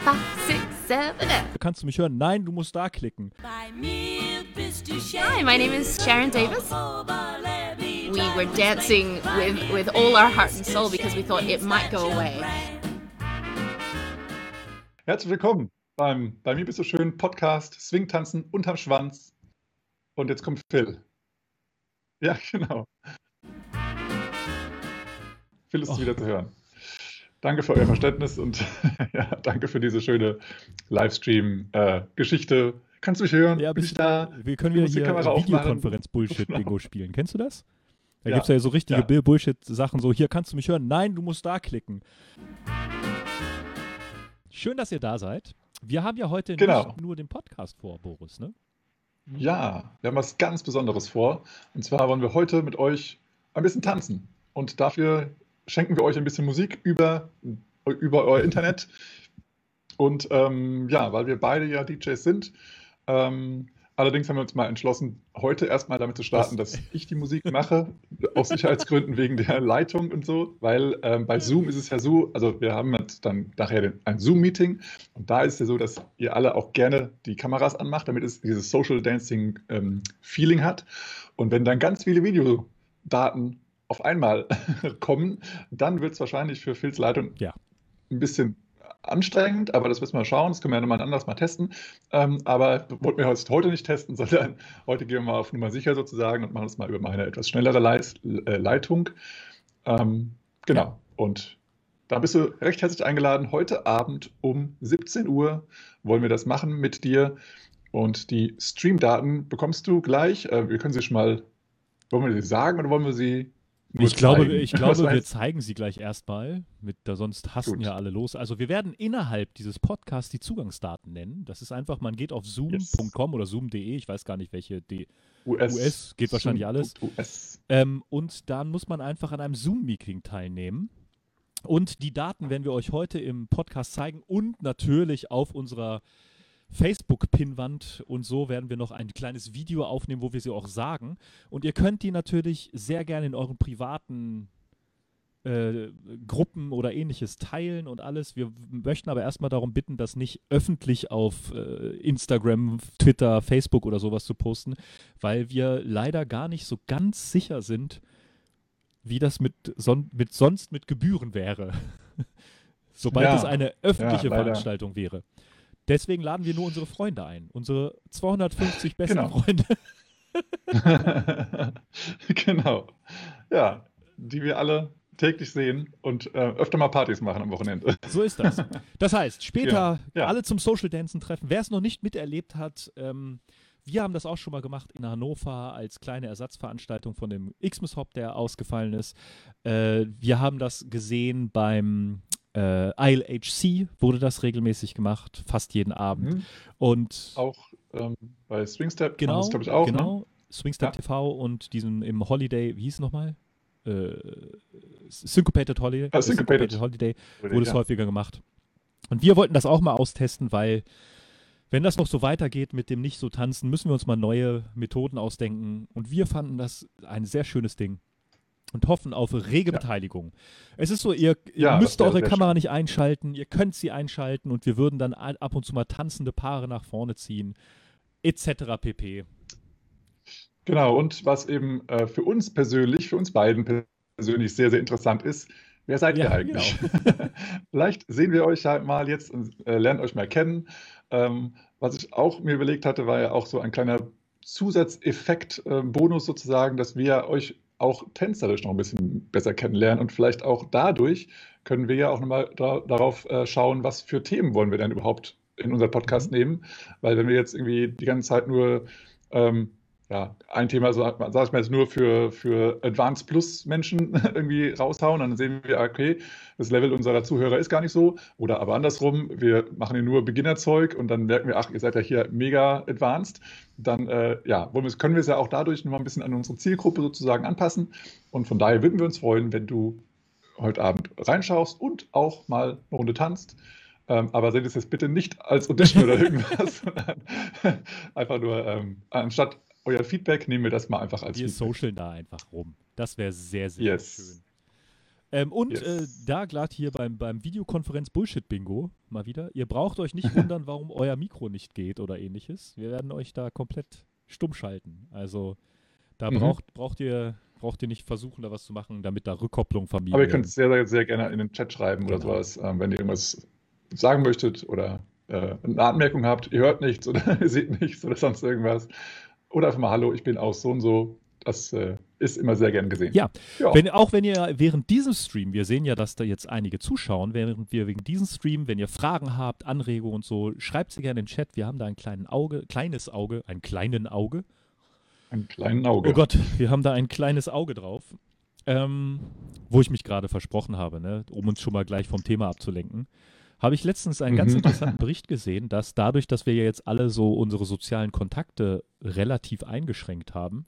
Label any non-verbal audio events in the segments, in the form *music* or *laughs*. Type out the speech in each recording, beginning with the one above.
five, six, seven, eight. Kannst du mich hören? Nein, du musst da klicken. Hi, my name is Sharon Davis. We were dancing with, with all our heart and soul because we thought it might go away. Herzlich willkommen beim Bei mir bist du schön Podcast Swingtanzen unterm Schwanz. Und jetzt kommt Phil. Ja, *laughs* genau. Phil ist Och. wieder zu hören. Danke für euer Verständnis und *laughs* ja, danke für diese schöne Livestream-Geschichte. Kannst du mich hören? Ja, Bin bist ich da? Wir können wieder hier. Videokonferenz-Bullshit-Bingo spielen. Kennst du das? Da Ja. gibt es ja so richtige Ja. Bullshit-Sachen, so hier kannst du mich hören. Nein, du musst da klicken. Schön, dass ihr da seid. Wir haben ja heute Genau. nicht nur den Podcast vor, Boris, ne? Ja, wir haben was ganz Besonderes vor. Und zwar wollen wir heute mit euch ein bisschen tanzen. Und dafür schenken wir euch ein bisschen Musik über, über euer Internet. Und ähm, ja, weil wir beide ja DJs sind. Ähm, allerdings haben wir uns mal entschlossen, heute erstmal damit zu starten, dass ich die Musik mache, aus Sicherheitsgründen wegen der Leitung und so. Weil ähm, bei Zoom ist es ja so, also wir haben jetzt dann nachher ein Zoom-Meeting und da ist es ja so, dass ihr alle auch gerne die Kameras anmacht, damit es dieses Social Dancing ähm, Feeling hat. Und wenn dann ganz viele Videodaten auf einmal *laughs* kommen, dann wird es wahrscheinlich für Phils Leitung Ja. ein bisschen anstrengend, aber das müssen wir mal schauen. Das können wir ja nochmal anders mal testen. Ähm, aber wollten wir heute nicht testen, *laughs* sondern heute gehen wir mal auf Nummer sicher sozusagen und machen das mal über meine etwas schnellere äh, Leitung. Ähm, genau. Und da bist du recht herzlich eingeladen. Heute Abend um 17 Uhr wollen wir das machen mit dir. Und die Streamdaten bekommst du gleich. Äh, wir können sie schon mal, wollen wir sie sagen oder wollen wir sie Ich glaube, zeigen? ich glaube wir zeigen sie gleich erstmal. Mit, da sonst hassen Gut. ja alle los. Also wir werden innerhalb dieses Podcasts die Zugangsdaten nennen. Das ist einfach, man geht auf zoom.com oder zoom.de, ich weiß gar nicht welche, du? US, US geht wahrscheinlich alles. US. Ähm, und dann muss man einfach an einem Zoom-Meeting teilnehmen. Und die Daten werden wir euch heute im Podcast zeigen und natürlich auf unserer Facebook-Pinnwand und so werden wir noch ein kleines Video aufnehmen, wo wir sie auch sagen. Und ihr könnt die natürlich sehr gerne in euren privaten äh, Gruppen oder ähnliches teilen und alles. Wir möchten aber erstmal darum bitten, das nicht öffentlich auf äh, Instagram, Twitter, Facebook oder sowas zu posten, weil wir leider gar nicht so ganz sicher sind, wie das mit, son mit sonst mit Gebühren wäre. *laughs* Sobald Ja, es eine öffentliche ja. Veranstaltung wäre. Deswegen laden wir nur unsere Freunde ein. Unsere 250 besten Genau. Freunde. *laughs* genau. Ja, die wir alle täglich sehen und äh, öfter mal Partys machen am Wochenende. So ist das. Das heißt, später Ja, ja. alle zum Social Dancen treffen. Wer es noch nicht miterlebt hat, ähm, wir haben das auch schon mal gemacht in Hannover als kleine Ersatzveranstaltung von dem Xmas Hop, der ausgefallen ist. Äh, wir haben das gesehen beim äh, ILHC, wurde das regelmäßig gemacht, fast jeden Abend. Mhm. Und Auch ähm, bei Swingstep genau, glaube ich auch. Ne? genau, Swingstep Ja. TV und diesem im Holiday, wie hieß es nochmal? Äh, Syncopated Holiday. Ah, Syncopated. Holiday Ne? wurde es Ja. häufiger gemacht. Und wir wollten das auch mal austesten, weil wenn das noch so weitergeht mit dem nicht so tanzen, müssen wir uns mal neue Methoden ausdenken. Und wir fanden das ein sehr schönes Ding und hoffen auf rege Ja. Beteiligung. Es ist so, ihr, ihr Ja, müsst eure Kamera schön. nicht einschalten, ihr könnt sie einschalten und wir würden dann ab und zu mal tanzende Paare nach vorne ziehen, etc. pp. Genau, und was eben äh, für uns persönlich, für uns beiden persönlich sehr, sehr interessant ist, wer seid Ja, ihr eigentlich? *laughs* Vielleicht sehen wir euch halt mal jetzt und äh, lernen euch mal kennen. Ähm, was ich auch mir überlegt hatte, war ja auch so ein kleiner Zusatzeffekt, äh, Bonus sozusagen, dass wir euch auch tänzerisch noch ein bisschen besser kennenlernen und vielleicht auch dadurch können wir ja auch nochmal da, darauf äh, schauen, was für Themen wollen wir denn überhaupt in unser Podcast Mhm. nehmen, weil wenn wir jetzt irgendwie die ganze Zeit nur ähm, ja, ein Thema, so, sag ich mal jetzt nur für, für Advanced Plus Menschen *laughs* irgendwie raushauen, dann sehen wir, okay, das Level unserer Zuhörer ist gar nicht so. Oder aber andersrum, wir machen hier nur Beginnerzeug und dann merken wir, ach, ihr seid ja hier mega advanced. Dann äh, ja, können wir es ja auch dadurch noch mal ein bisschen an unsere Zielgruppe sozusagen anpassen. Und von daher würden wir uns freuen, wenn du heute Abend reinschaust und auch mal eine Runde tanzt. Ähm, aber seht es jetzt bitte nicht als Audition oder *laughs* irgendwas, sondern *laughs* einfach nur, ähm, anstatt euer Feedback, nehmen wir das mal einfach als Wir Feedback. socialen da einfach rum. Das wäre sehr, sehr Yes. schön. Ähm, und Yes. äh, da glatt hier beim, beim Videokonferenz Bullshit Bingo mal wieder. Ihr braucht euch nicht wundern, warum *laughs* euer Mikro nicht geht oder ähnliches. Wir werden euch da komplett stumm schalten. Also da Mhm. braucht, braucht ihr braucht ihr nicht versuchen, da was zu machen, damit da Rückkopplung vermieden Aber ihr könnt es sehr, sehr, sehr gerne in den Chat schreiben oder Genau. sowas, ähm, wenn ihr irgendwas sagen möchtet oder äh, eine Anmerkung habt, ihr hört nichts oder *laughs* ihr seht nichts oder sonst irgendwas. Oder einfach mal Hallo, ich bin aus so und so. Das äh, ist immer sehr gern gesehen. Ja, Ja. Wenn, auch wenn ihr während diesem Stream, wir sehen ja, dass da jetzt einige zuschauen, während wir wegen diesem Stream, wenn ihr Fragen habt, Anregungen und so, schreibt sie gerne in den Chat. Wir haben da ein kleinen Auge, kleines Auge, ein kleinen Auge. Ein kleinen Auge. Oh Gott, wir haben da ein kleines Auge drauf. Ähm, wo ich mich gerade versprochen habe, ne, um uns schon mal gleich vom Thema abzulenken, habe ich letztens einen ganz Mhm. interessanten Bericht gesehen, dass dadurch, dass wir ja jetzt alle so unsere sozialen Kontakte relativ eingeschränkt haben,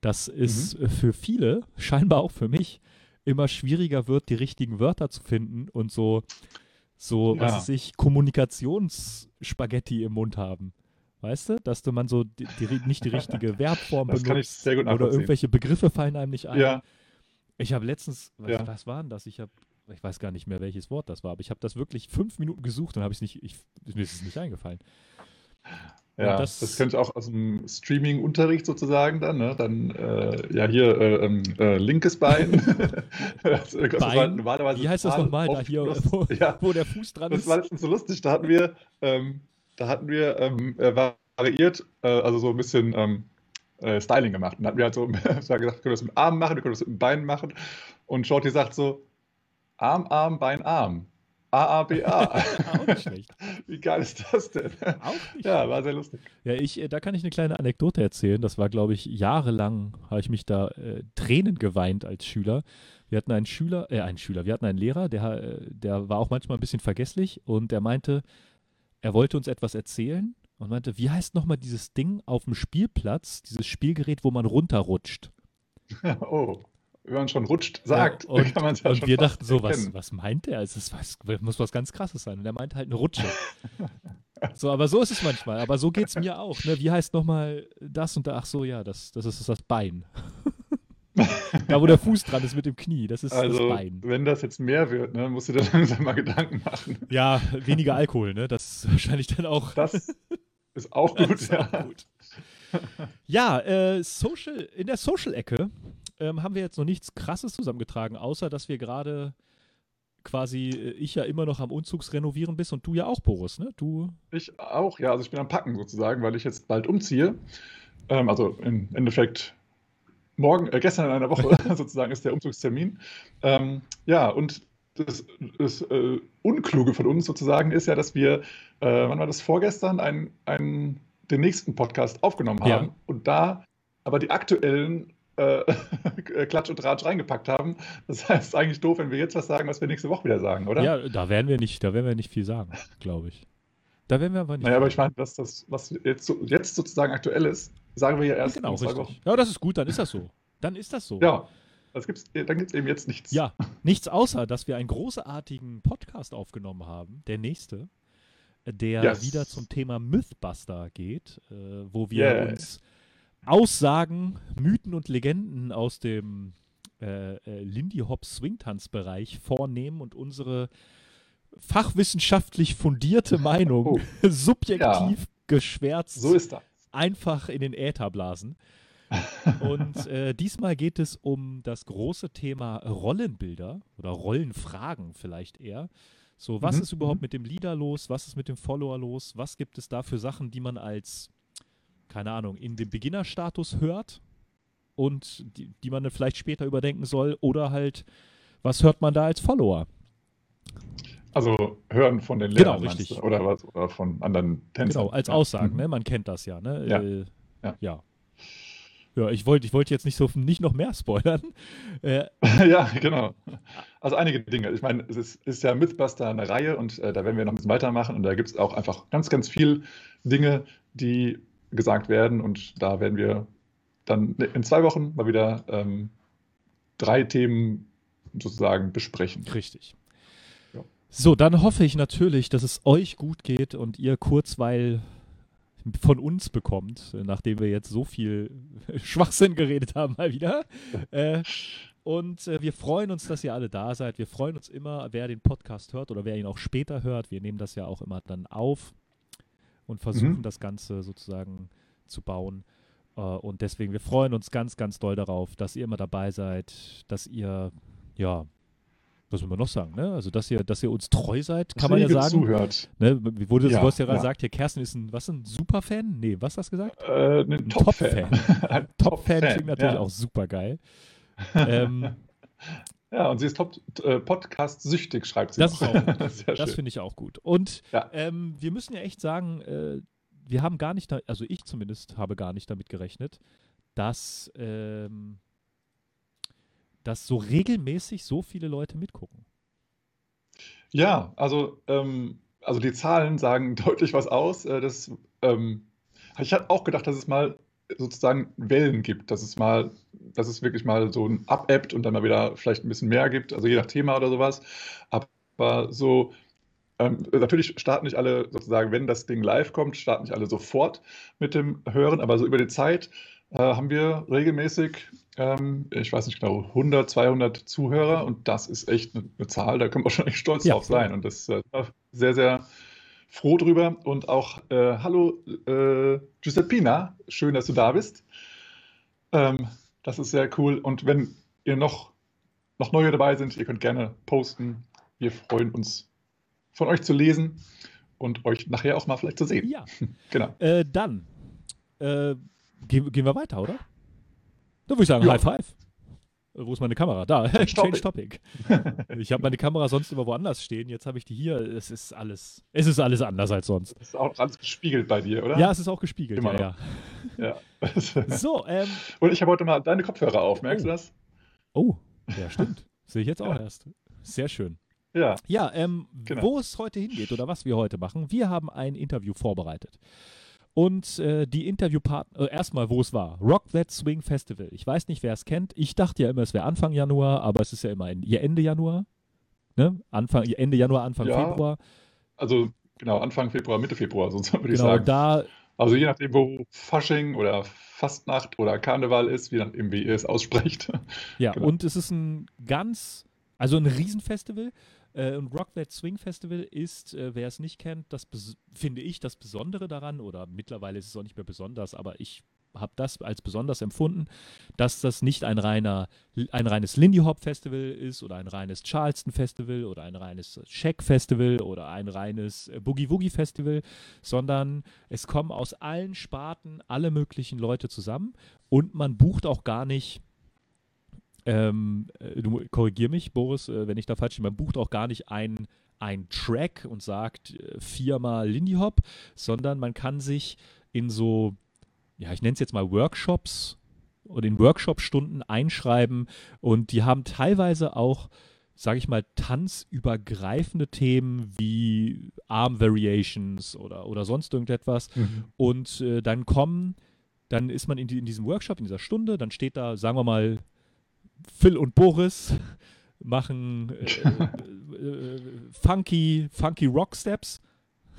dass es Mhm. für viele, scheinbar auch für mich, immer schwieriger wird, die richtigen Wörter zu finden und so, so was Ja. weiß ich, Kommunikationsspaghetti im Mund haben. Weißt du, dass du man so die, die, nicht die richtige *laughs* Verbform Das benutzt oder irgendwelche Begriffe fallen einem nicht ein. Ja, Ich habe letztens, was, Ja. was war denn das? Ich habe, ich weiß gar nicht mehr, welches Wort das war, aber ich habe das wirklich fünf Minuten gesucht und habe es nicht, ich, mir ist es nicht eingefallen. ja. das- Das, könnte ich auch aus dem Streaming-Unterricht sozusagen dann. Ne? Dann, äh, ja, hier äh, ähm, äh, linkes Bein. *laughs* das, das Bein? Wie heißt das nochmal? Da hier, wo, ja, wo der Fuß dran Das ist. war letztens so lustig. Da hatten wir, ähm, da hatten wir ähm, äh, variiert, äh, also so ein bisschen ähm, äh, Styling gemacht. Und hatten wir halt so *laughs* gesagt, wir können das mit dem Arm machen, wir können das mit dem Bein machen. Und Shorty sagt so: Arm, Arm, Bein, Arm. A-A-B-A. *laughs* Auch nicht schlecht. *laughs* Wie geil ist das denn? Auch nicht Ja, war sehr lustig. Ja, ich, äh, da kann ich eine kleine Anekdote erzählen. Das war, glaube ich, jahrelang habe ich mich da äh, Tränen geweint als Schüler. Wir hatten einen Schüler, äh, einen Schüler, wir hatten einen Lehrer, der, äh, der war auch manchmal ein bisschen vergesslich und der meinte, er wollte uns etwas erzählen und meinte, wie heißt nochmal dieses Ding auf dem Spielplatz, dieses Spielgerät, wo man runterrutscht? *laughs* Oh, wenn man schon rutscht, sagt, Ja, *laughs* und, kann man es ja und schon wir dachten so, was, erkennen. was meint er? Es was, muss was ganz krasses sein. Und er meinte halt eine Rutsche. *laughs* so, aber so ist es manchmal. Aber so geht es mir auch. Ne? Wie heißt nochmal das und da? Ach so, ja, das, das ist das Bein. *laughs* da, wo der Fuß dran ist mit dem Knie, das ist das Also, Bein. wenn das jetzt mehr wird, ne, musst du dir langsam mal Gedanken machen. Ja, weniger Alkohol, ne? Das ist wahrscheinlich dann auch. Das ist auch Das gut, ist ja. auch gut. Ja, äh, Social, in der Social-Ecke ähm, haben wir jetzt noch nichts Krasses zusammengetragen, außer dass wir gerade quasi, äh, ich ja immer noch am Umzugsrenovieren bist und du ja auch, Boris, ne? Du, Ich auch, ja. Also ich bin am Packen sozusagen, weil ich jetzt bald umziehe. Ähm, also im Endeffekt morgen, äh, gestern in einer Woche *laughs* *laughs* sozusagen ist der Umzugstermin. Ähm, ja, und das, das äh, Unkluge von uns sozusagen ist ja, dass wir, äh, wann war das vorgestern, ein, ein, den nächsten Podcast aufgenommen Ja. haben und da aber die aktuellen äh, *laughs* Klatsch und Ratsch reingepackt haben. Das heißt, eigentlich doof, wenn wir jetzt was sagen, was wir nächste Woche wieder sagen, oder? ja, da werden wir nicht, da werden wir nicht viel sagen, glaube ich. Da werden wir aber nicht. Naja, aber ich meine, dass das, was jetzt, so, jetzt sozusagen aktuell ist, sagen wir ja erst Genau, in zwei richtig. Wochen. Ja, das ist gut, dann ist das so. Dann ist das so. Ja, das gibt's, dann gibt es eben jetzt nichts. Ja, nichts außer, dass wir einen großartigen Podcast aufgenommen haben, der nächste, der Yes. wieder zum Thema Mythbuster geht, äh, wo wir Yeah. uns Aussagen, Mythen und Legenden aus dem äh, äh, Lindy Hop Swingtanzbereich vornehmen und unsere fachwissenschaftlich fundierte *laughs* Meinung Oh. *laughs* subjektiv geschwärzt So ist das. einfach in den Äther blasen. *laughs* Und äh, diesmal geht es um das große Thema Rollenbilder oder Rollenfragen vielleicht eher. So, was Mhm, ist überhaupt mhm. mit dem Leader los? Was ist mit dem Follower los? Was gibt es da für Sachen, die man als, keine Ahnung, in dem Beginnerstatus hört und die, die man dann vielleicht später überdenken soll? Oder halt, was hört man da als Follower? Also hören von den Genau, Lehrern, meinst richtig. du? Oder, was, oder von anderen Tänzern. Genau, als Ja. Aussagen, Mhm. ne? Man kennt das ja, ne? Ja. Äh, Ja. ja. Ja, ich wollte ich wollte jetzt nicht so nicht noch mehr spoilern. *laughs* Äh, ja, genau. Also einige Dinge. Ich meine, es ist, ist ja Mythbuster eine Reihe und äh, da werden wir noch ein bisschen weitermachen und da gibt es auch einfach ganz, ganz viel Dinge, die gesagt werden und da werden wir dann in zwei Wochen mal wieder ähm, drei Themen sozusagen besprechen. Richtig. Ja. So, dann hoffe ich natürlich, dass es euch gut geht und ihr Kurzweil von uns bekommt, nachdem wir jetzt so viel *laughs* Schwachsinn geredet haben, mal wieder. Äh, und äh, wir freuen uns, dass ihr alle da seid. Wir freuen uns immer, wer den Podcast hört oder wer ihn auch später hört. Wir nehmen das ja auch immer dann auf und versuchen mhm. das Ganze sozusagen zu bauen. Uh, und deswegen, wir freuen uns ganz, ganz doll darauf, dass ihr immer dabei seid, dass ihr, ja, was will man noch sagen, ne? Also, dass ihr, dass ihr uns treu seid, kann man ja sagen. zuhört. Ne? Wie wurde ja, du hast ja gerade gesagt, hier Kerstin ist ein, was, ein Superfan? Nee, was hast du gesagt? Äh, ein Top-Fan. Top *laughs* Top-Fan klingt natürlich ja. auch super geil. *laughs* ähm, ja, und sie ist äh, Podcast-süchtig, schreibt sie. Das, *laughs* das finde ich auch gut. Und ja. ähm, wir müssen ja echt sagen, äh, wir haben gar nicht, also ich zumindest habe gar nicht damit gerechnet, dass, ähm, dass so regelmäßig so viele Leute mitgucken. Ja, also, ähm, also die Zahlen sagen *laughs* deutlich was aus. Äh, das, ähm, ich hatte auch gedacht, dass es mal sozusagen Wellen gibt, dass es mal, dass es wirklich mal so ein abebbt und dann mal wieder vielleicht ein bisschen mehr gibt, also je nach Thema oder sowas. Aber so ähm, natürlich starten nicht alle sozusagen, wenn das Ding live kommt, starten nicht alle sofort mit dem Hören, aber so über die Zeit äh, haben wir regelmäßig, ähm, ich weiß nicht genau, 100, 200 Zuhörer und das ist echt eine, eine Zahl, da können wir schon echt stolz ja, drauf sein und das äh, sehr, sehr froh drüber und auch äh, hallo äh, Giuseppina, schön, dass du da bist. Ähm, das ist sehr cool und wenn ihr noch, noch neue dabei sind, ihr könnt gerne posten. Wir freuen uns von euch zu lesen und euch nachher auch mal vielleicht zu sehen. Ja. *laughs* genau. Äh, dann äh, gehen, gehen, wir weiter, oder? Da würde ich sagen, ja. High Five. Wo ist meine Kamera? Da, *laughs* Change Topic. *laughs* ich habe meine Kamera sonst immer woanders stehen. Jetzt habe ich die hier. Es ist alles, es ist alles anders als sonst. Es ist auch alles gespiegelt bei dir, oder? Ja, es ist auch gespiegelt. Immer ja, ja. ja. *laughs* so, ähm, Und ich habe heute mal deine Kopfhörer auf. Merkst oh. du das? Oh, ja, stimmt. Sehe ich jetzt auch erst. Sehr schön. Ja. Ja, ähm, genau. wo es heute hingeht oder was wir heute machen. Wir haben ein Interview vorbereitet. Und äh, die Interviewpartner, äh, erstmal, wo es war. Rock That Swing Festival. Ich weiß nicht, wer es kennt. Ich dachte ja immer, es wäre Anfang Januar, aber es ist ja immer Ende Januar. Ne? Anfang, Ende Januar, Anfang ja, Februar. Also genau, Anfang Februar, Mitte Februar, sonst *laughs* würde genau, ich sagen. Da, also je nachdem, wo Fasching oder Fastnacht oder Karneval ist, wie, dann, wie ihr es aussprecht. Ja, *laughs* genau. und es ist ein ganz, also ein Riesenfestival. Äh, und Rock That Swing Festival ist, äh, wer es nicht kennt, das finde ich das Besondere daran, oder mittlerweile ist es auch nicht mehr besonders, aber ich habe das als besonders empfunden, dass das nicht ein reiner, ein reines Lindy Hop Festival ist oder ein reines Charleston Festival oder ein reines Shack Festival oder ein reines äh, Boogie Woogie Festival, sondern es kommen aus allen Sparten alle möglichen Leute zusammen und man bucht auch gar nicht ähm, äh, du korrigier mich, Boris, äh, wenn ich da falsch bin, man bucht auch gar nicht einen ein Track und sagt äh, viermal Lindy Hop, sondern man kann sich in so, ja, ich nenne es jetzt mal Workshops oder in Workshop-Stunden einschreiben und die haben teilweise auch, sage ich mal, tanzübergreifende Themen wie Arm Variations oder, oder sonst irgendetwas. Mhm. Und äh, dann kommen, dann ist man in, die, in diesem Workshop, in dieser Stunde, dann steht da, sagen wir mal, Phil und Boris machen *laughs* äh, äh, funky, funky Rock Steps,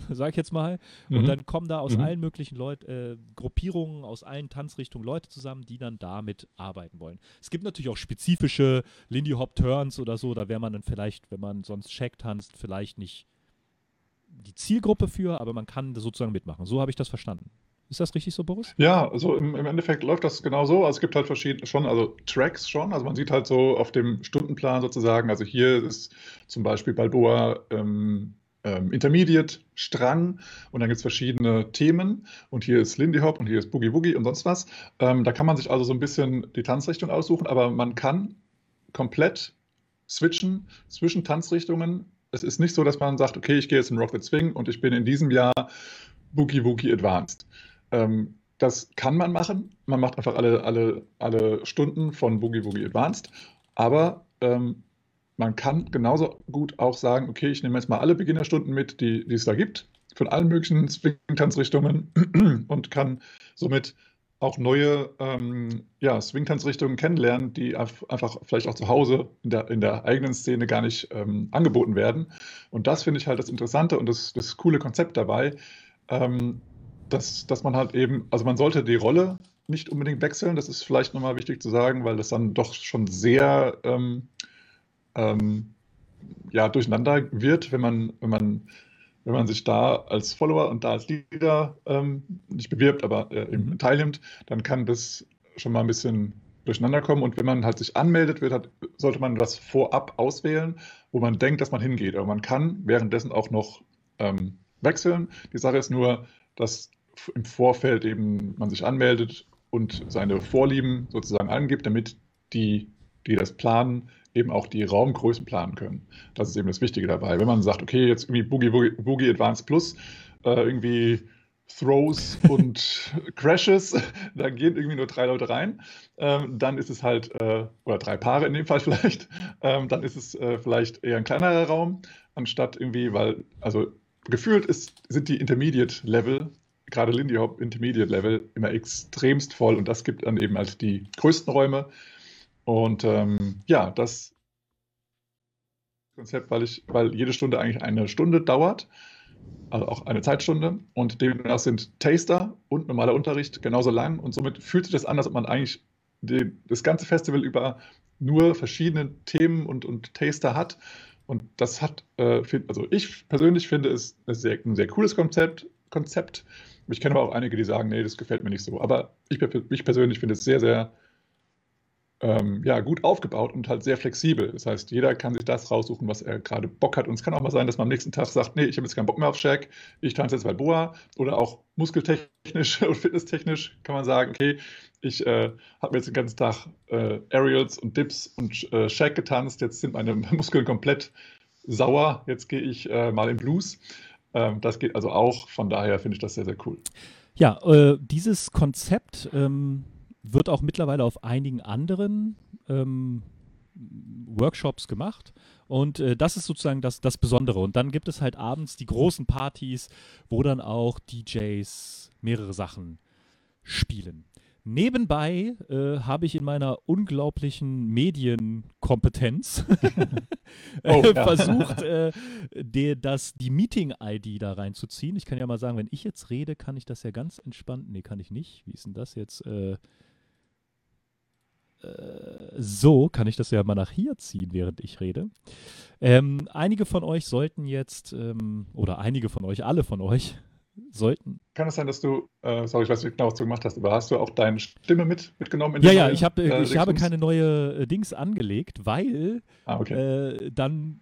sag ich jetzt mal. Und mhm. dann kommen da aus mhm. allen möglichen Leut äh, Gruppierungen, aus allen Tanzrichtungen Leute zusammen, die dann damit arbeiten wollen. Es gibt natürlich auch spezifische Lindy Hop Turns oder so, da wäre man dann vielleicht, wenn man sonst Shack tanzt, vielleicht nicht die Zielgruppe für, aber man kann sozusagen mitmachen. So habe ich das verstanden. Ist das richtig so, Boris? Ja, also im, im Endeffekt läuft das genau so. Also es gibt halt verschiedene schon, also Tracks schon. Also man sieht halt so auf dem Stundenplan sozusagen, also hier ist zum Beispiel Balboa ähm, ähm, Intermediate Strang und dann gibt es verschiedene Themen und hier ist Lindy Hop und hier ist Boogie Woogie und sonst was. Ähm, da kann man sich also so ein bisschen die Tanzrichtung aussuchen, aber man kann komplett switchen zwischen Tanzrichtungen. Es ist nicht so, dass man sagt, okay, ich gehe jetzt in Rock the Swing und ich bin in diesem Jahr Boogie Woogie Advanced. Ähm, das kann man machen. Man macht einfach alle, alle, alle Stunden von Boogie Woogie Advanced. Aber ähm, man kann genauso gut auch sagen, okay, ich nehme jetzt mal alle Beginnerstunden mit, die, die es da gibt, von allen möglichen Swing-Tanzrichtungen *clears throat* und kann somit auch neue ähm, ja, Swing-Tanzrichtungen kennenlernen, die einfach vielleicht auch zu Hause in der, in der eigenen Szene gar nicht ähm, angeboten werden. Und das finde ich halt das Interessante und das, das coole Konzept dabei. Ähm, dass, dass man halt eben, also man sollte die Rolle nicht unbedingt wechseln, das ist vielleicht nochmal wichtig zu sagen, weil das dann doch schon sehr ähm, ähm, ja, durcheinander wird, wenn man, wenn man wenn man sich da als Follower und da als Leader ähm, nicht bewirbt, aber äh, eben mhm. teilnimmt, dann kann das schon mal ein bisschen durcheinander kommen. Und wenn man halt sich anmeldet, wird, hat, sollte man das vorab auswählen, wo man denkt, dass man hingeht. Aber man kann währenddessen auch noch ähm, wechseln. Die Sache ist nur, dass im Vorfeld eben man sich anmeldet und seine Vorlieben sozusagen angibt, damit die, die das planen, eben auch die Raumgrößen planen können. Das ist eben das Wichtige dabei. Wenn man sagt, okay, jetzt irgendwie Boogie, Boogie, Boogie Advanced Plus, äh, irgendwie Throws und *laughs* Crashes, *laughs* da gehen irgendwie nur drei Leute rein, ähm, dann ist es halt, äh, oder drei Paare in dem Fall *laughs* vielleicht, ähm, dann ist es äh, vielleicht eher ein kleinerer Raum, anstatt irgendwie, weil, also gefühlt ist, sind die Intermediate-Level, gerade Lindy Hop Intermediate-Level, immer extremst voll und das gibt dann eben halt die größten Räume. Und ähm, ja, das Konzept, weil ich, weil jede Stunde eigentlich eine Stunde dauert, also auch eine Zeitstunde. Und demnach sind Taster und normaler Unterricht genauso lang. Und somit fühlt sich das an, als ob man eigentlich die, das ganze Festival über nur verschiedene Themen und, und Taster hat. Und das hat, äh, also ich persönlich finde es ein sehr, ein sehr cooles Konzept. Konzept. Ich kenne aber auch einige, die sagen, nee, das gefällt mir nicht so. Aber ich, ich persönlich finde es sehr, sehr ähm, ja, gut aufgebaut und halt sehr flexibel. Das heißt, jeder kann sich das raussuchen, was er gerade Bock hat. Und es kann auch mal sein, dass man am nächsten Tag sagt, nee, ich habe jetzt keinen Bock mehr auf Shaq, ich tanze jetzt Balboa. Oder auch muskeltechnisch *laughs* und fitnesstechnisch kann man sagen, okay, ich äh, habe jetzt den ganzen Tag äh, Aerials und Dips und äh, Shaq getanzt, jetzt sind meine *laughs* Muskeln komplett sauer, jetzt gehe ich äh, mal in Blues. Ähm, das geht also auch, von daher finde ich das sehr, sehr cool. Ja, äh, dieses Konzept ähm, wird auch mittlerweile auf einigen anderen ähm, Workshops gemacht. Und äh, das ist sozusagen das, das Besondere. Und dann gibt es halt abends die großen Partys, wo dann auch DJs mehrere Sachen spielen. Nebenbei äh, habe ich in meiner unglaublichen Medienkompetenz *laughs* oh, ja. versucht, äh, die, das, die Meeting-ID da reinzuziehen. Ich kann ja mal sagen, wenn ich jetzt rede, kann ich das ja ganz entspannt. Nee, kann ich nicht. Wie ist denn das jetzt? Äh, so kann ich das ja mal nach hier ziehen, während ich rede. Ähm, einige von euch sollten jetzt, ähm, oder einige von euch, alle von euch, sollten. Kann es sein, dass du, äh, sorry, ich weiß nicht genau, was du gemacht hast, aber hast du auch deine Stimme mit, mitgenommen? ja, ja, neue, ich, hab, äh, ich habe keine neue äh, Dings angelegt, weil ah, okay. Äh, dann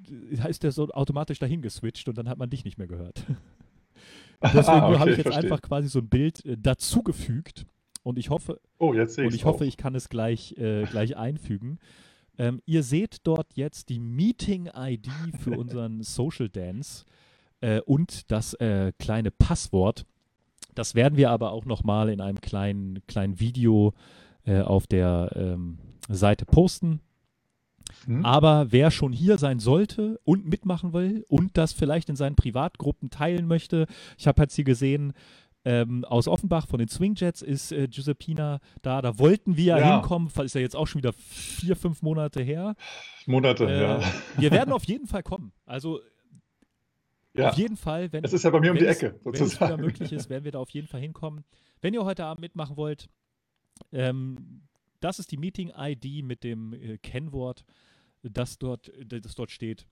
ist der so automatisch dahin geswitcht und dann hat man dich nicht mehr gehört. *laughs* Deswegen ah, okay, habe ich jetzt verstehe. einfach quasi so ein Bild äh, dazugefügt und ich hoffe, oh, jetzt sehe und ich hoffe, ich kann es gleich, äh, gleich einfügen. Ähm, ihr seht dort jetzt die Meeting-ID für *laughs* unseren Social Dance äh, und das äh, kleine Passwort. Das werden wir aber auch nochmal in einem kleinen, kleinen Video äh, auf der ähm, Seite posten. Mhm. Aber wer schon hier sein sollte und mitmachen will und das vielleicht in seinen Privatgruppen teilen möchte, ich habe jetzt hier gesehen, ähm, aus Offenbach von den Swingjets ist äh, Giuseppina da. Da wollten wir ja. hinkommen. Ist ja jetzt auch schon wieder vier, fünf Monate her. Monate, äh, ja. Wir werden auf jeden Fall kommen. Also ja. auf jeden Fall, wenn es ist ja bei mir um die Ecke, es, sozusagen. Wenn es wieder möglich ist, werden wir da auf jeden Fall hinkommen. Wenn ihr heute Abend mitmachen wollt, ähm, das ist die Meeting-ID mit dem äh, Kennwort, das dort, das dort steht.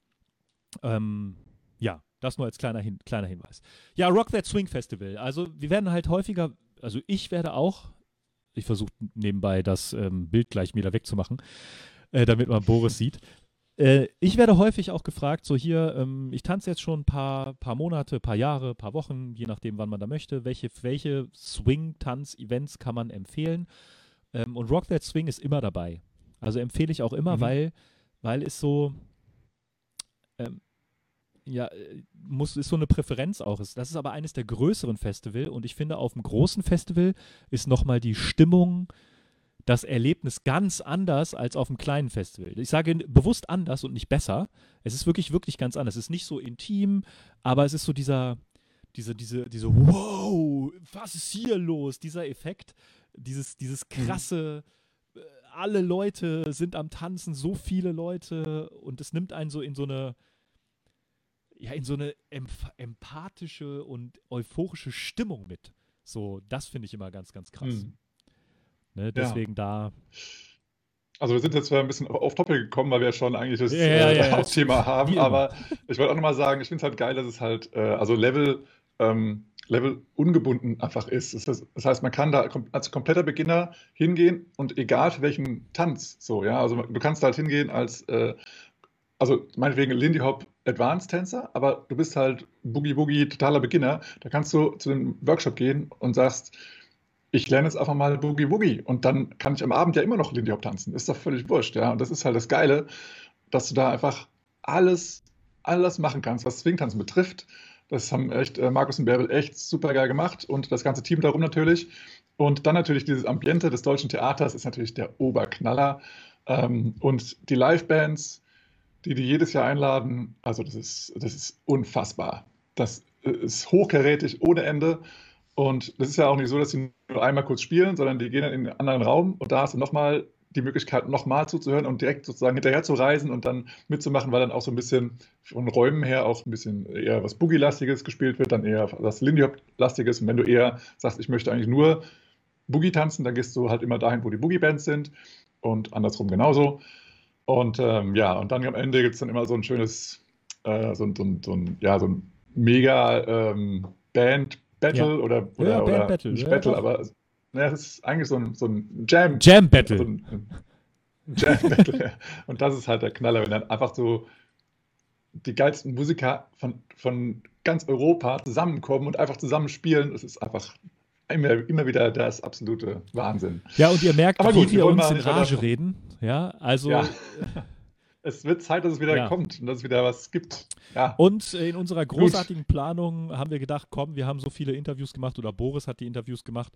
Ähm, ja, das nur als kleiner, Hin kleiner Hinweis. Ja, Rock That Swing Festival. Also wir werden halt häufiger, also ich werde auch, ich versuche nebenbei das ähm, Bild gleich wieder wegzumachen, äh, damit man Boris sieht. Äh, ich werde häufig auch gefragt, so hier, ähm, ich tanze jetzt schon ein paar, paar Monate, paar Jahre, paar Wochen, je nachdem, wann man da möchte. Welche, welche Swing-Tanz-Events kann man empfehlen? Ähm, und Rock That Swing ist immer dabei. Also empfehle ich auch immer, mhm. weil, weil es so, ähm, ja, äh, muss, ist so eine Präferenz auch. Das ist aber eines der größeren Festival und ich finde, auf einem großen Festival ist nochmal die Stimmung, das Erlebnis ganz anders als auf einem kleinen Festival. Ich sage bewusst anders und nicht besser. Es ist wirklich, wirklich ganz anders. Es ist nicht so intim, aber es ist so dieser, diese, diese, diese, wow, was ist hier los? Dieser Effekt, dieses, dieses mhm. krasse, äh, alle Leute sind am Tanzen, so viele Leute und es nimmt einen so in so eine, ja, in so eine empathische und euphorische Stimmung mit. So, das finde ich immer ganz, ganz krass. Mhm. Ne, Ja. deswegen da. Also wir sind jetzt zwar ein bisschen auf Topic gekommen, weil wir schon eigentlich das Ja, ja, äh, ja, ja. Hauptthema haben, aber ich wollte auch nochmal sagen, ich finde es halt geil, dass es halt, äh, also Level, ähm, Level ungebunden einfach ist. Das, heißt- man kann da als kompletter Beginner hingehen und egal für welchen Tanz, so, ja, also du kannst halt hingehen als, äh, also meinetwegen Lindy Hop Advanced Tänzer, aber du bist halt Boogie Boogie totaler Beginner, da kannst du zu dem Workshop gehen und sagst, ich lerne jetzt einfach mal Boogie Woogie und dann kann ich am Abend ja immer noch Lindy Hop tanzen. Ist doch völlig wurscht, ja. Und das ist halt das Geile, dass du da einfach alles, alles machen kannst, was Swingtanzen betrifft. Das haben echt äh, Markus und Bärbel echt super geil gemacht und das ganze Team darum natürlich. Und dann natürlich dieses Ambiente des deutschen Theaters ist natürlich der Oberknaller. Ähm, und die Livebands, die die jedes Jahr einladen, also das ist, das ist unfassbar. Das ist hochkarätig ohne Ende. Und das ist ja auch nicht so, dass sie nur einmal kurz spielen, sondern die gehen dann in einen anderen Raum und da hast du nochmal die Möglichkeit, nochmal zuzuhören und direkt sozusagen hinterher zu reisen und dann mitzumachen, weil dann auch so ein bisschen von Räumen her auch ein bisschen eher was Boogie-lastiges gespielt wird, dann eher was Lindy Hop-lastiges. Und wenn du eher sagst, ich möchte eigentlich nur Boogie tanzen, dann gehst du halt immer dahin, wo die Boogie-Bands sind und andersrum genauso. Und ähm, ja, und dann am Ende gibt es dann immer so ein schönes, äh, so, ein- so, so ja, so ein mega ähm, Band-Battle Ja. oder, oder, Ja, oder Band-Battle, nicht ja, Battle, doch. aber naja, es ist eigentlich so ein, so ein Jam. Jam Battle. So ein, ein Jam-Battle. ja. Und das ist halt der Knaller, wenn dann einfach so die geilsten Musiker von, von ganz Europa zusammenkommen und einfach zusammen spielen. Das ist einfach immer, immer wieder das absolute Wahnsinn. Ja, und ihr merkt, Aber wie gut, wir wir uns in Rage reden. Ja, also. Ja. *laughs* Es wird Zeit, dass es wieder Ja. kommt und dass es wieder was gibt. Ja. Und in unserer großartigen Planung haben wir gedacht, komm, wir haben so viele Interviews gemacht oder Boris hat die Interviews gemacht.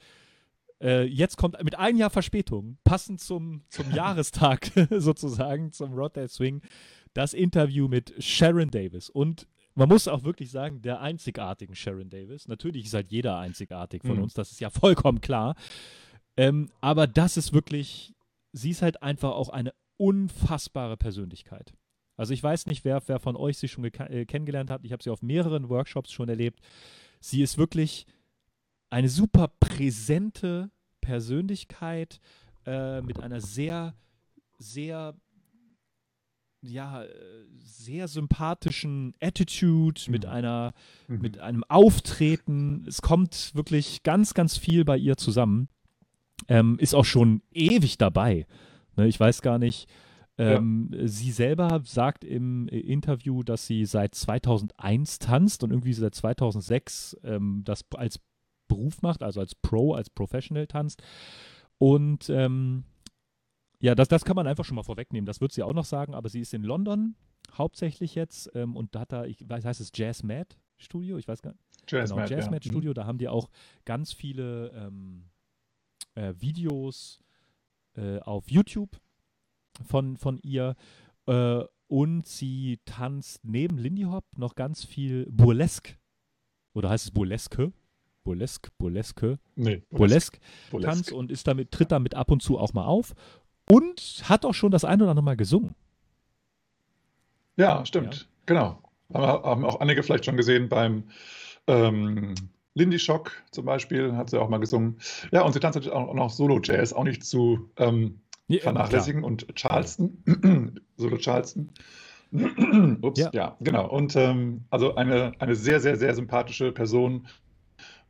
Äh, jetzt kommt mit ein Jahr Verspätung, passend zum, zum *laughs* Jahrestag *laughs* sozusagen, zum Rod Day Swing, das Interview mit Sharon Davis. Und man muss auch wirklich sagen, der einzigartigen Sharon Davis. Natürlich ist halt jeder einzigartig von Mhm. uns, das ist ja vollkommen klar. Ähm, aber das ist wirklich, sie ist halt einfach auch eine unfassbare Persönlichkeit. Also ich weiß nicht, wer, wer von euch sie schon äh, kennengelernt hat. Ich habe sie auf mehreren Workshops schon erlebt. Sie ist wirklich eine super präsente Persönlichkeit äh, mit einer sehr, sehr, ja, sehr sympathischen Attitude, mit Mhm. einer, Mhm. mit einem Auftreten. Es kommt wirklich ganz, ganz viel bei ihr zusammen. Ähm, ist auch schon ewig dabei. Ne, ich weiß gar nicht. Ähm, Sie selber sagt im äh, Interview, dass sie seit 2001 tanzt und irgendwie seit 2006 ähm, das als Beruf macht, also als Pro, als Professional tanzt. Und ähm, ja, das, das kann man einfach schon mal vorwegnehmen. Das wird sie auch noch sagen, aber sie ist in London hauptsächlich jetzt und und da hat da, ich weiß, heißt es Jazz Mad Studio? Ich weiß gar nicht. Jazz Genau, Mad, Jazz ja. Mad Studio, da haben die auch ganz viele ähm, äh, Videos äh, auf YouTube von, von ihr. Äh, und sie tanzt neben Lindy Hop noch ganz viel Burlesque. Oder heißt es Burlesque? Burlesque, Burlesque, Nee, Burlesque Burlesque. Tanz und ist damit, tritt damit ab und zu auch mal auf. Und hat auch schon das ein oder andere Mal gesungen. Ja, stimmt. Genau. Haben, haben auch einige vielleicht schon gesehen beim ähm, Lindy Shock zum Beispiel, hat sie auch mal gesungen. Ja, und sie tanzt natürlich auch noch Solo-Jazz, auch nicht zu ähm, Ja, vernachlässigen. Und Charleston, *clears throat* Solo Charleston. *clears throat* Ups, Ja. ja. genau. Und ähm, also eine, eine sehr, sehr, sehr sympathische Person.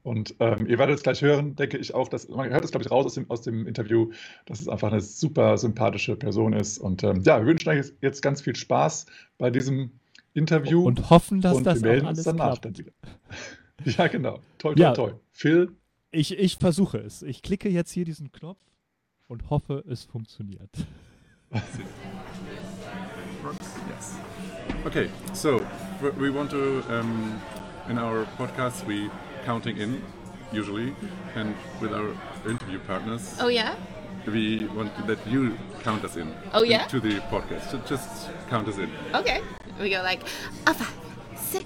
Und ähm, ihr werdet es gleich hören, denke ich auch, dass man hört es, glaube ich, raus aus dem, aus dem Interview, dass es einfach eine super sympathische Person ist. Und ähm, ja, wir wünschen euch jetzt- jetzt ganz viel Spaß bei diesem Interview. Und hoffen, dass und das auch alles danach klappt. dann wieder. *laughs* Ja, genau. Toi, toi, Ja. toi. Phil, Ich, ich versuche es. Ich klicke jetzt hier diesen Knopf und hoffe, es funktioniert. Yes. Okay, so we want to um, in our podcast we counting in usually, and with our interview partners Oh yeah? we want that you count us in. Oh, yeah? To the podcast, so just count us in. Okay. We go like a five, six,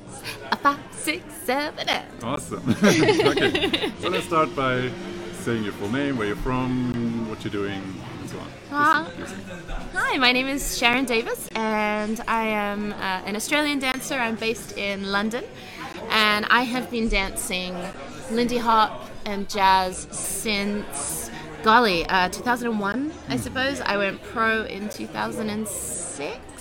a five, six, seven, eight. Awesome. *laughs* okay, so let's start by saying your full name, where you're from, what you're doing, and so on. Uh, Hi, my name is Sharon Davis, and I am uh, an Australian dancer. I'm based in London, and I have been dancing Lindy Hop, and jazz since, golly, uh, 2001, I suppose. I went pro in 2006.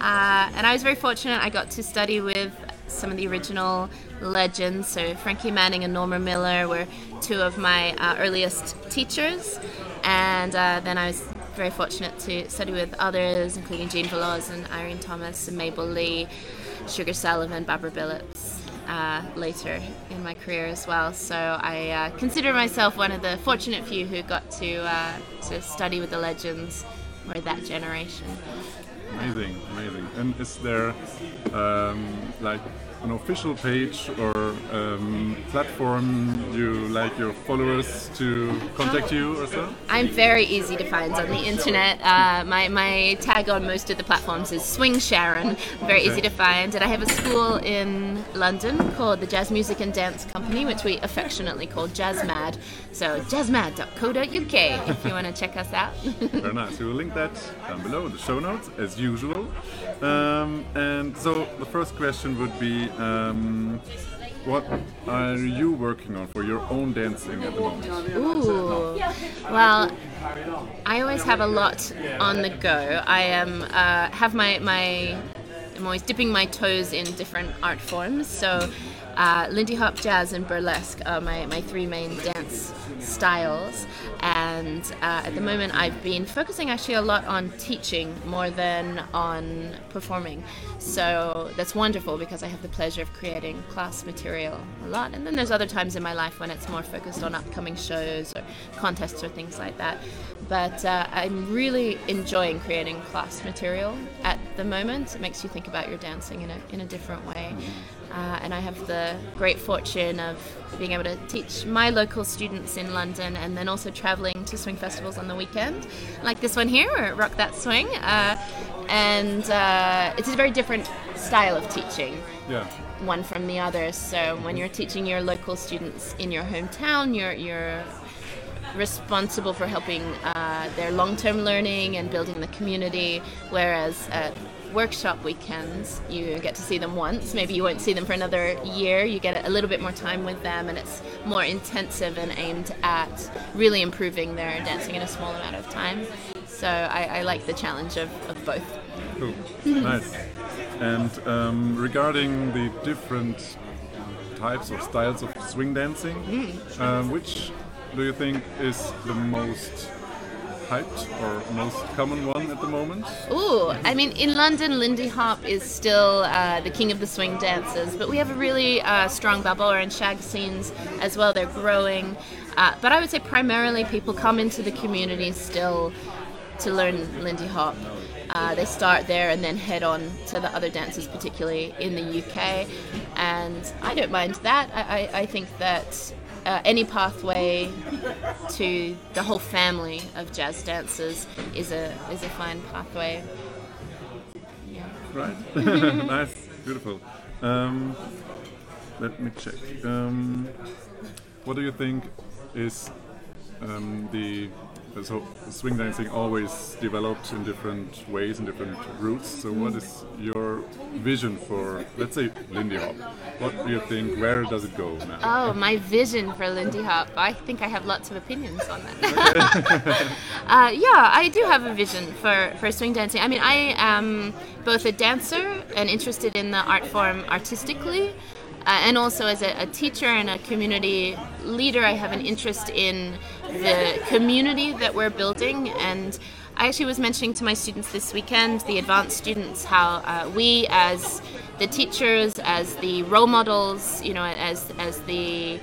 Uh, and I was very fortunate. I got to study with some of the original legends. So Frankie Manning and Norma Miller were two of my uh, earliest teachers. And uh, then I was very fortunate to study with others, including Jean Veloz and Irene Thomas and Mabel Lee, Sugar Sullivan, Barbara Billups. Uh, later in my career as well, so I uh, consider myself one of the fortunate few who got to uh, to study with the legends or that generation. Amazing, amazing. And is there um, like an official page or um, platform you like your followers to contact you or so? I'm very easy to find on the internet. Uh, my, my tag on most of the platforms is Swing Sharon. Very Okay. easy to find. And I have a school in London called the Jazz Music and Dance Company, which we affectionately call JazzMad. So jazzmad.co.uk if you want to check us out. *laughs* Very nice. We will link that down below in the show notes as usual. Um, and so the first question would be, um, what are you working on for your own dancing at the moment? Ooh. Well, I always have a lot on the go. I am uh, have my my. I'm always dipping my toes in different art forms. So, uh, Lindy Hop, jazz, and burlesque are my, my three main dance styles. And uh, at the moment, I've been focusing actually a lot on teaching more than on performing. So that's wonderful because I have the pleasure of creating class material a lot. And then there's other times in my life when it's more focused on upcoming shows or contests or things like that. But uh, I'm really enjoying creating class material at the moment. It makes you think about your dancing in a, in a different way. Uh, and I have the great fortune of being able to teach my local students in London and then also traveling to swing festivals on the weekend, like this one here, or Rock That Swing. Uh, and uh, it's a very different style of teaching Yeah. one from the other. So when you're teaching your local students in your hometown, you're you're responsible for helping uh, their long-term learning and building the community. Whereas at workshop weekends, you get to see them once. Maybe you won't see them for another year. You get a little bit more time with them, and it's more intensive and aimed at really improving their dancing in a small amount of time. So I, I like the challenge of, of both. Cool. nice. And um, regarding the different types or styles of swing dancing, um, which do you think is the most hyped or most common one at the moment? Ooh, I mean, in London, Lindy Hop is still uh, the king of the swing dances, but we have a really uh, strong balboa and shag scenes as well. They're growing. Uh, but I would say primarily people come into the community still to learn Lindy Hop. Uh, they start there and then head on to the other dances, particularly in the UK. And I don't mind that. I, I, I think that uh, any pathway to the whole family of jazz dancers is a is a fine pathway. Yeah. Right. *laughs* nice. Beautiful. Um, let me check. Um, what do you think is um, the so swing dancing always developed in different ways and different routes. So what is your vision for let's say Lindy Hop? What do you think? Where does it go now? Oh, my vision for Lindy Hop. I think I have lots of opinions on that. *laughs* uh, yeah, I do have a vision for, for swing dancing. I mean, I am both a dancer and interested in the art form artistically. Uh, and also as a, a teacher and a community leader, I have an interest in the community that we're building. And I actually was mentioning to my students this weekend, the advanced students, how uh, we as the teachers, as the role models, you know, as as the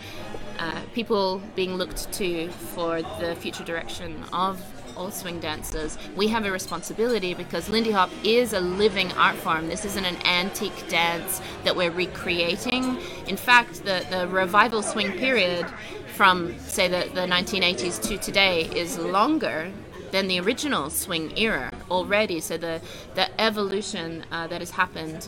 uh, people being looked to for the future direction of all swing dancers, we have a responsibility because Lindy Hop is a living art form. This isn't an antique dance that we're recreating. In fact, the, the revival swing period from, say, the, the 1980s to today is longer than the original swing era already. So the, the evolution uh, that has happened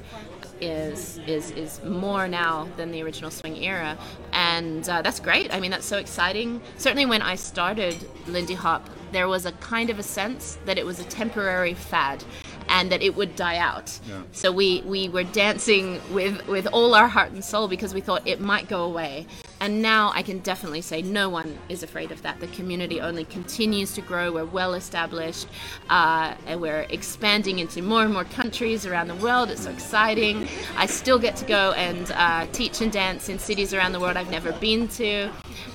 is is is more now than the original swing era, and uh, that's great. I mean, that's so exciting. Certainly, when I started Lindy Hop, there was a kind of a sense that it was a temporary fad, and that it would die out. Yeah. So we we were dancing with with all our heart and soul because we thought it might go away, and now I can definitely say no one is afraid of that. The community only continues to grow. We're well established, uh, and we're expanding into more and more countries around the world. It's so exciting. I still get to go and uh, teach and dance in cities around the world I've never been to,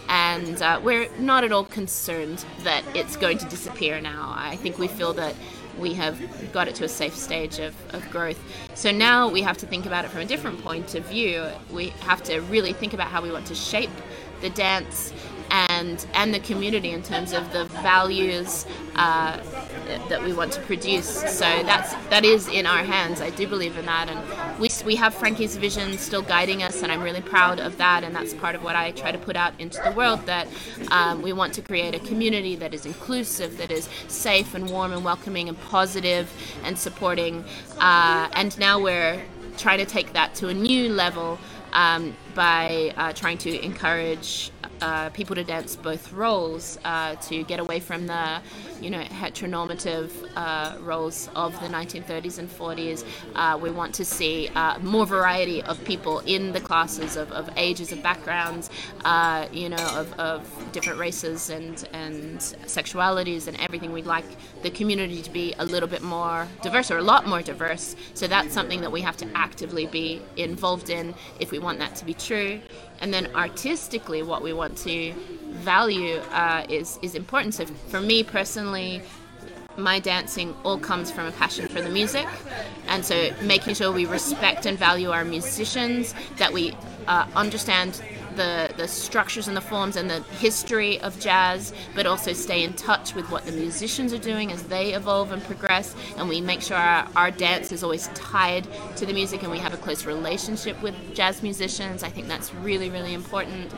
and uh, we're not at all concerned that it's going to disappear now. I think we feel that we have got it to a safe stage of, of growth. So now we have to think about it from a different point of view. We have to really think about how we want to shape the dance and and the community in terms of the values uh, that we want to produce. So that's that is in our hands. I do believe in that, and we we have Frankie's vision still guiding us, and I'm really proud of that. And that's part of what I try to put out into the world. That um, we want to create a community that is inclusive, that is safe and warm and welcoming and positive and supporting. Uh, and now we're trying to take that to a new level um, by uh, trying to encourage uh, people to dance both roles uh, to get away from the you know heteronormative uh, roles of the 1930s and 40s uh, we want to see uh, more variety of people in the classes of, of ages of backgrounds uh, you know of, of different races and and sexualities and everything. We'd like the community to be a little bit more diverse or a lot more diverse. So that's something that we have to actively be involved in if we want that to be true. And then artistically what we want to value uh, is is important so for me personally my dancing all comes from a passion for the music and so making sure we respect and value our musicians that we uh, understand the, the structures and the forms and the history of jazz, but also stay in touch with what the musicians are doing as they evolve and progress. And we make sure our, our dance is always tied to the music and we have a close relationship with jazz musicians. I think that's really, really important.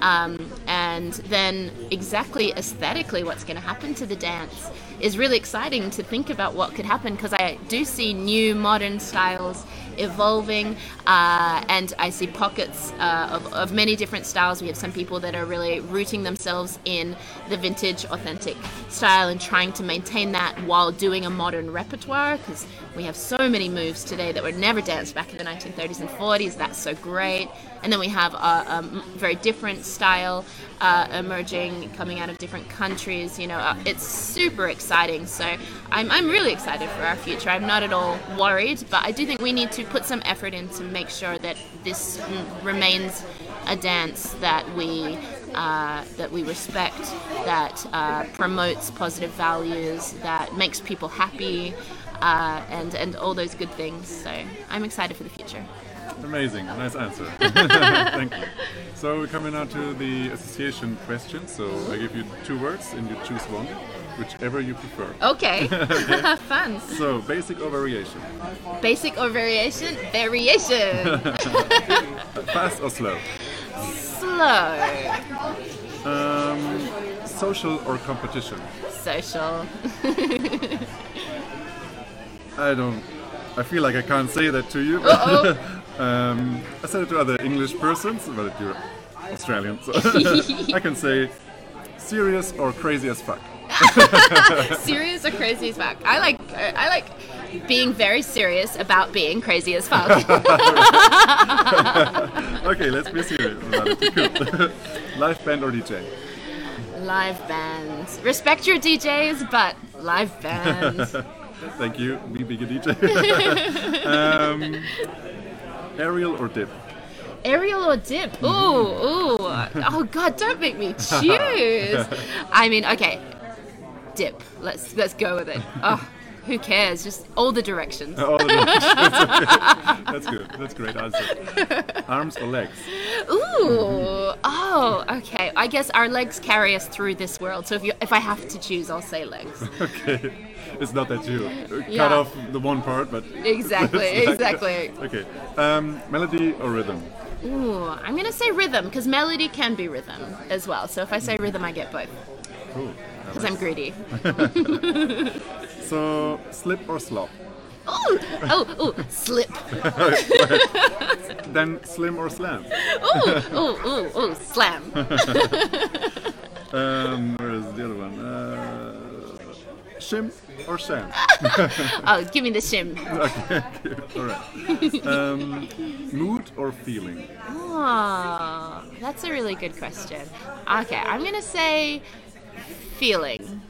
Um, and then, exactly aesthetically, what's going to happen to the dance is really exciting to think about what could happen because I do see new modern styles evolving, uh, and I see pockets uh, of, of many different styles. We have some people that are really rooting themselves in the vintage, authentic style and trying to maintain that while doing a modern repertoire because we have so many moves today that were never danced back in the 1930s and 40s. That's so great. And then we have a, a very different style uh, emerging, coming out of different countries. You know, uh, it's super exciting. So I'm, I'm really excited for our future. I'm not at all worried, but I do think we need to put some effort in to make sure that this remains a dance that we uh, that we respect, that uh, promotes positive values, that makes people happy, uh, and and all those good things. So I'm excited for the future. Amazing, nice answer. *laughs* Thank you. So we're coming now to the association question. So I give you two words and you choose one, whichever you prefer. Okay, *laughs* *laughs* fun. So basic or variation? Basic or variation? Variation. Fast or slow? Slow. Um, social or competition? Social. I don't. I feel like I can't say that to you. Uh-oh. Um, I said it to other English persons, but you're Australian, so *laughs* *laughs* I can say serious or crazy as fuck. *laughs* serious or crazy as fuck? I like. I like being very serious about being crazy as fuck. okay, let's be serious about it. Cool. live band or DJ? live bands. Respect your DJs, but live bands. Thank you, me being a DJ. um, aerial or dip? Aerial or dip? Mm-hmm. Ooh, ooh. Oh God, don't make me *laughs* choose. I mean, okay, dip. Let's let's go with it. *laughs* Oh, who cares? Just all the directions. All the directions. *laughs* That's good. That's great answer. Arms or legs? Ooh. Oh, okay. I guess our legs carry us through this world. So if you if I have to choose, I'll say legs. Okay. It's not that you cut off the one part, but *laughs* Exactly. Like- Exactly. Okay. Um, melody or rhythm? Ooh, I'm gonna say rhythm because melody can be rhythm as well. So if I say rhythm, I get both Cool. because I'm greedy. *laughs* So slip or slop? Ooh, oh, ooh, slip. *laughs* Then slim or slam? Ooh, ooh, ooh, ooh, slam. Um, where is the other one? Uh, shim or sham? *laughs* Oh, give me the shim. *laughs* okay, all right. Um, mood or feeling? Oh, that's a really good question. Okay, I'm gonna say feeling.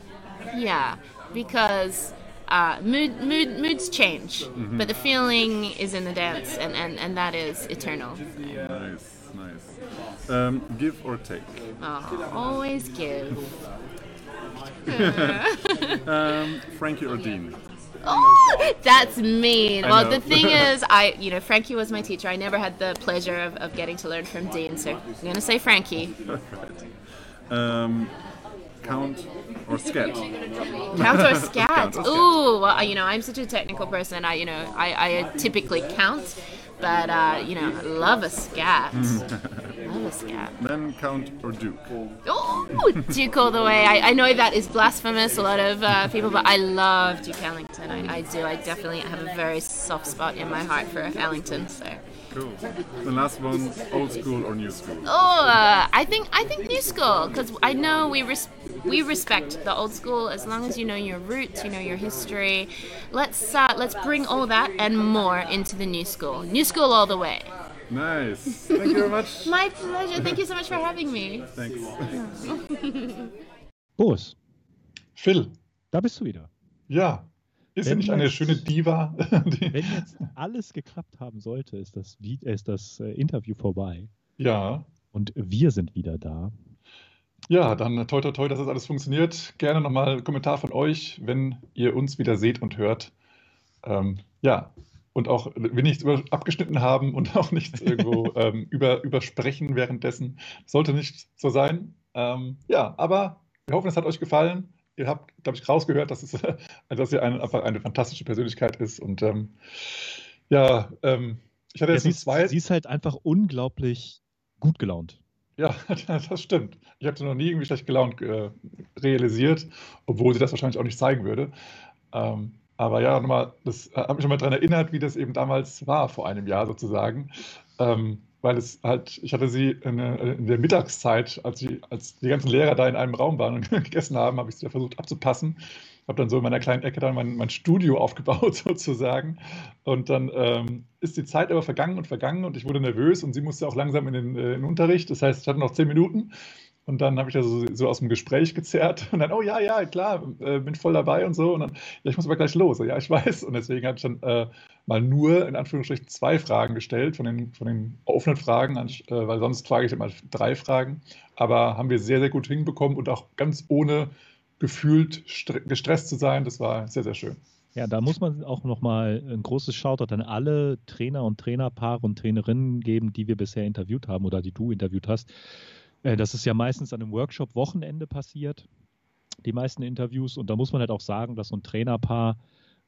Yeah, because uh, mood, mood, moods change, but the feeling is in the dance, and, and, and that is eternal. Nice, nice. Um, give or take? Oh, always give. *laughs* Um, Frankie or Dean? Oh, that's mean. I well, know. the thing *laughs* is, I, you know, Frankie was my teacher. I never had the pleasure of, of getting to learn from Dean, so I'm gonna say Frankie. *laughs* Um, count or scat? Count or scat? Count or scat. Ooh, well, you know, I'm such a technical person. I, you know, I, I typically count, but uh, you know, I love a scat. love a scat. Then count or duke? Oh, Duke all the way. I, I know that is blasphemous, a lot of uh, people, but I love Duke Ellington. I, I do. I definitely have a very soft spot in my heart for Ellington. So, Cool. The last one, old school or new school? oh, uh, I think I think new school because I know we res- we respect the old school as long as you know your roots, you know your history. Let's uh, let's bring all that and more into the new school. New school all the way. Nice. Thank you very much. *laughs* My pleasure. Thank you so much for having me. Thanks. Boris, Phil, da bist du wieder. ja, ist sie Wenn nicht eine jetzt- schöne Diva? *laughs* Wenn jetzt alles geklappt haben sollte, ist das, ist das äh, Interview vorbei. ja, Und wir sind wieder da. ja, dann toi toi toi, dass das alles funktioniert. Gerne nochmal einen Kommentar von euch, wenn ihr uns wieder seht und hört. Ähm, ja, und auch wir nichts über, abgeschnitten haben und *laughs* auch nichts irgendwo *laughs* ähm, über, übersprechen währenddessen. Sollte nicht so sein. Ähm, ja, aber wir hoffen, es hat euch gefallen. Ihr habt, glaube ich, rausgehört, dass, es, *laughs* dass ihr eine, einfach eine fantastische Persönlichkeit ist. Und ähm, ja, ähm, ich hatte Ja, jetzt sie, zwei. sie ist halt einfach unglaublich gut gelaunt. Ja, *laughs* das stimmt. Ich habe sie noch nie irgendwie schlecht gelaunt äh, realisiert, obwohl sie das wahrscheinlich auch nicht zeigen würde. Ähm, aber ja, nochmal, das äh, hat mich nochmal daran erinnert, wie das eben damals war, vor einem Jahr sozusagen. Ähm, weil es halt, ich hatte sie in, in der Mittagszeit, als, sie, als die ganzen Lehrer da in einem Raum waren und *laughs* gegessen haben, habe ich sie versucht abzupassen. Habe dann so in meiner kleinen Ecke dann mein, mein Studio *laughs* aufgebaut sozusagen. Und dann ähm, ist die Zeit aber vergangen und vergangen und ich wurde nervös und sie musste auch langsam in den, äh, in den Unterricht. Das heißt, ich hatte noch zehn Minuten und dann habe ich da so, so aus dem Gespräch gezerrt und dann, oh ja, ja, klar, äh, bin voll dabei und so. Und dann, ja, ich muss aber gleich los. Ja, ich weiß. Und deswegen habe ich dann äh, mal nur in Anführungsstrichen zwei Fragen gestellt von den, von den offenen Fragen, äh, weil sonst frage ich immer drei Fragen. Aber haben wir sehr, sehr gut hinbekommen und auch ganz ohne gefühlt stre- gestresst zu sein. Das war sehr, sehr schön. Ja, da muss man auch nochmal ein großes Shoutout an alle Trainer und Trainerpaare und Trainerinnen geben, die wir bisher interviewt haben oder die du interviewt hast. Äh, Das ist ja meistens an einem Workshop-Wochenende passiert, die meisten Interviews. Und da muss man halt auch sagen, dass so ein Trainerpaar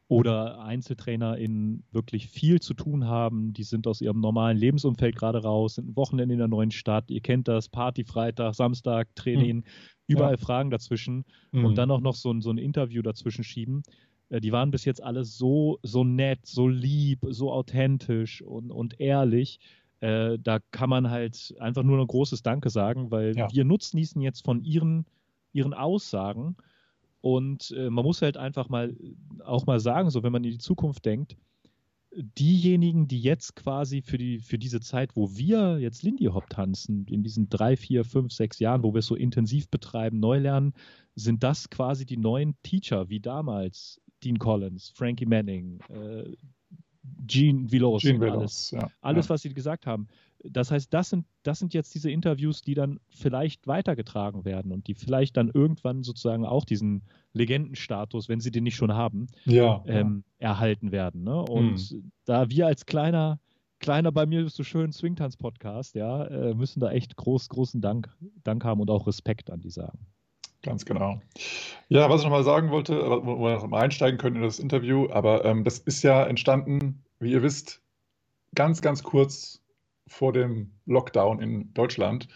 oder EinzeltrainerInnen wirklich viel zu tun haben. Die sind aus ihrem normalen Lebensumfeld gerade raus, sind ein Wochenende in der neuen Stadt. Ihr kennt das, Party Freitag, Samstag, Training, überall Fragen dazwischen und dann auch noch so ein, so ein Interview dazwischen schieben. Äh, Die waren bis jetzt alle so, so nett, so lieb, so authentisch und, und ehrlich. Äh, da kann man halt einfach nur ein großes Danke sagen, weil Ja. wir nutznießen jetzt von ihren, ihren Aussagen. Und äh, man muss halt einfach mal auch mal sagen, so wenn man in die Zukunft denkt, diejenigen, die jetzt quasi für, die, für diese Zeit, wo wir jetzt Lindy Hop tanzen, in diesen drei, vier, fünf, sechs Jahren, wo wir es so intensiv betreiben, neu lernen, sind das quasi die neuen Teacher, wie damals Dean Collins, Frankie Manning, äh, Gene Veloz Gene und alles. Veloz, ja. Alles, ja. was sie gesagt haben. Das heißt, das sind, das sind jetzt diese Interviews, die dann vielleicht weitergetragen werden und die vielleicht dann irgendwann sozusagen auch diesen Legendenstatus, wenn sie den nicht schon haben, Ja, ähm, erhalten werden. Ne? Und da wir als kleiner, kleiner bei mir bist du schön Swingtanz-Podcast, ja, äh, müssen da echt groß, großen Dank, Dank haben und auch Respekt an die sagen. Ganz genau. Ja, was ich nochmal sagen wollte, wo wo wir noch mal einsteigen können in das Interview, aber ähm, das ist ja entstanden, wie ihr wisst, ganz, ganz kurz vor dem Lockdown in Deutschland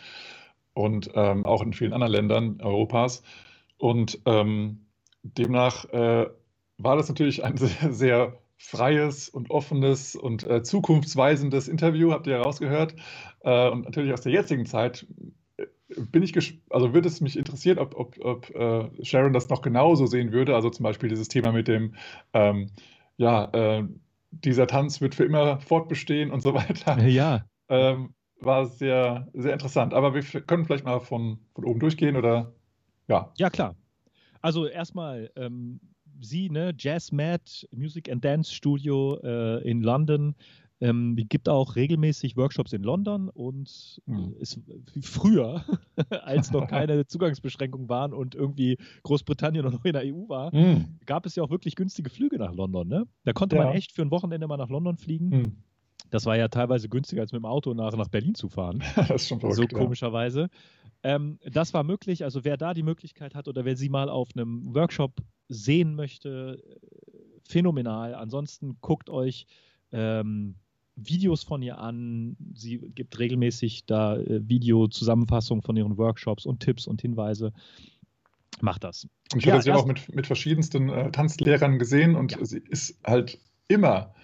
und ähm, auch in vielen anderen Ländern Europas. Und ähm, demnach äh, war das natürlich ein *laughs* sehr, sehr freies und offenes und äh, zukunftsweisendes Interview, habt ihr ja rausgehört. Äh, und natürlich aus der jetzigen Zeit äh, bin ich, also würde es mich interessieren, ob, ob, ob äh, Sharon das noch genauso sehen würde. Also zum Beispiel dieses Thema mit dem, ähm, ja, äh, dieser Tanz wird für immer fortbestehen und so *laughs* weiter. Ja. Ähm, war sehr, sehr interessant. Aber wir können vielleicht mal von, von oben durchgehen oder ja. Ja, klar. Also erstmal, ähm, sie, ne, Jazz Mad Music and Dance Studio äh, in London, ähm, die gibt auch regelmäßig Workshops in London und mhm. ist früher, *laughs* als noch *laughs* keine Zugangsbeschränkungen waren und irgendwie Großbritannien noch in der EU war, mhm. gab es ja auch wirklich günstige Flüge nach London. Ne? Da konnte ja. man echt für ein Wochenende mal nach London fliegen. Mhm. Das war ja teilweise günstiger, als mit dem Auto nach, nach Berlin zu fahren. *laughs* das ist schon verrückt, So komischerweise. Ähm, das war möglich. Also wer da die Möglichkeit hat oder wer sie mal auf einem Workshop sehen möchte, äh, phänomenal. Ansonsten guckt euch ähm, Videos von ihr an. Sie gibt regelmäßig da äh, Videozusammenfassungen von ihren Workshops und Tipps und Hinweise. Macht das. Und ich ja, habe sie auch mit, mit verschiedensten äh, Tanzlehrern gesehen und ja. sie ist halt immer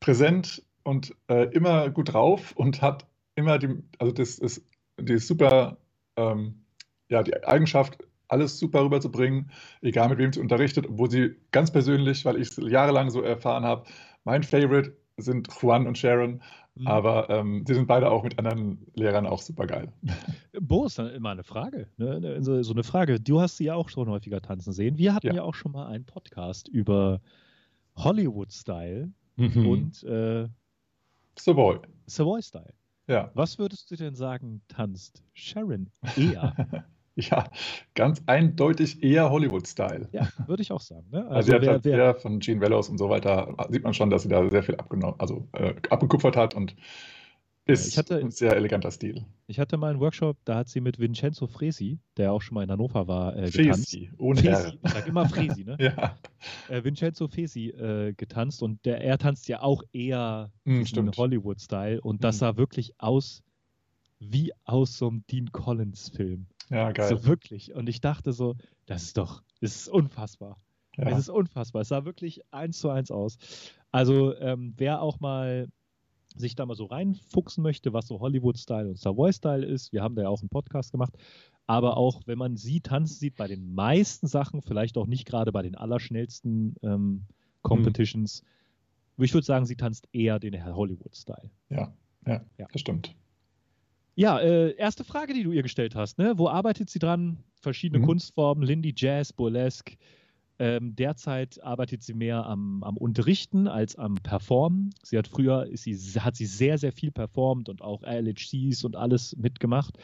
präsent und äh, immer gut drauf und hat immer die, also das ist, die ist super, ähm, ja, die Eigenschaft, alles super rüberzubringen, egal mit wem sie unterrichtet, obwohl sie ganz persönlich, weil ich es jahrelang so erfahren habe, mein Favorite sind Juan und Sharon. Mhm. Aber ähm, sie sind beide auch mit anderen Lehrern auch super geil. *laughs* Bo ist dann immer eine Frage. Ne? so, so, eine Frage. Du hast sie ja auch schon häufiger tanzen sehen. Wir hatten ja, ja auch schon mal einen Podcast über Hollywood-Style mhm. und äh, Savoy. Savoy-Style. Ja. Was würdest du denn sagen, tanzt Sharon *laughs* eher? *laughs* Ja, ganz eindeutig eher Hollywood-Style. Ja, würde ich auch sagen. Ne? Also, also hat wer, halt wer, sehr von Gene Wellows und so weiter, sieht man schon, dass sie da sehr viel abgenommen, also äh, abgekupfert hat und ist hatte, ein sehr eleganter Stil. Ich hatte mal einen Workshop, da hat sie mit Vincenzo Fresi, der auch schon mal in Hannover war, äh, getanzt. Fresi, ohne Fresi. Ich sag immer Fresi, ne? *laughs* ja. Äh, Vincenzo Fresi äh, getanzt und der, er tanzt ja auch eher mm, Hollywood-Style und das mm. sah wirklich aus wie aus so einem Dean Collins-Film. Ja, geil. So wirklich. Und ich dachte so, das ist doch, das ist unfassbar. Ja. Es ist unfassbar. Es sah wirklich eins zu eins aus. Also, ähm, wer auch mal sich da mal so reinfuchsen möchte, was so Hollywood-Style und Savoy-Style ist, wir haben da ja auch einen Podcast gemacht, aber auch wenn man sie tanzen sieht, bei den meisten Sachen, vielleicht auch nicht gerade bei den allerschnellsten ähm, Competitions, hm. ich würde sagen, sie tanzt eher den Hollywood-Style. Ja, ja, ja, das stimmt. Ja, äh, erste Frage, die du ihr gestellt hast. Ne? Wo arbeitet sie dran? Verschiedene mhm. Kunstformen, Lindy, Jazz, Burlesque. Ähm, derzeit arbeitet sie mehr am, am, Unterrichten als am Performen. Sie hat früher, sie, hat sie sehr, sehr viel performt und auch LHCs und alles mitgemacht.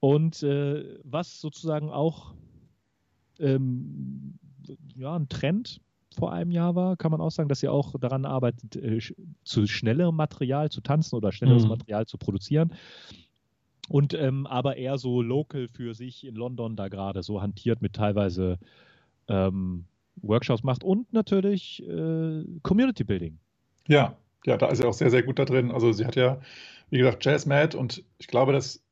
Und äh, was sozusagen auch ähm, ja, ein Trend vor einem Jahr war, kann man auch sagen, dass sie auch daran arbeitet, äh, zu schnellerem Material zu tanzen oder schnelleres mhm. Material zu produzieren und ähm, aber eher so local für sich in London da gerade so hantiert mit teilweise ähm, Workshops macht und natürlich äh, Community Building. Ja, ja, da ist er auch sehr, sehr gut da drin. Also sie hat ja, wie gesagt, Jazz Mad und ich glaube, dass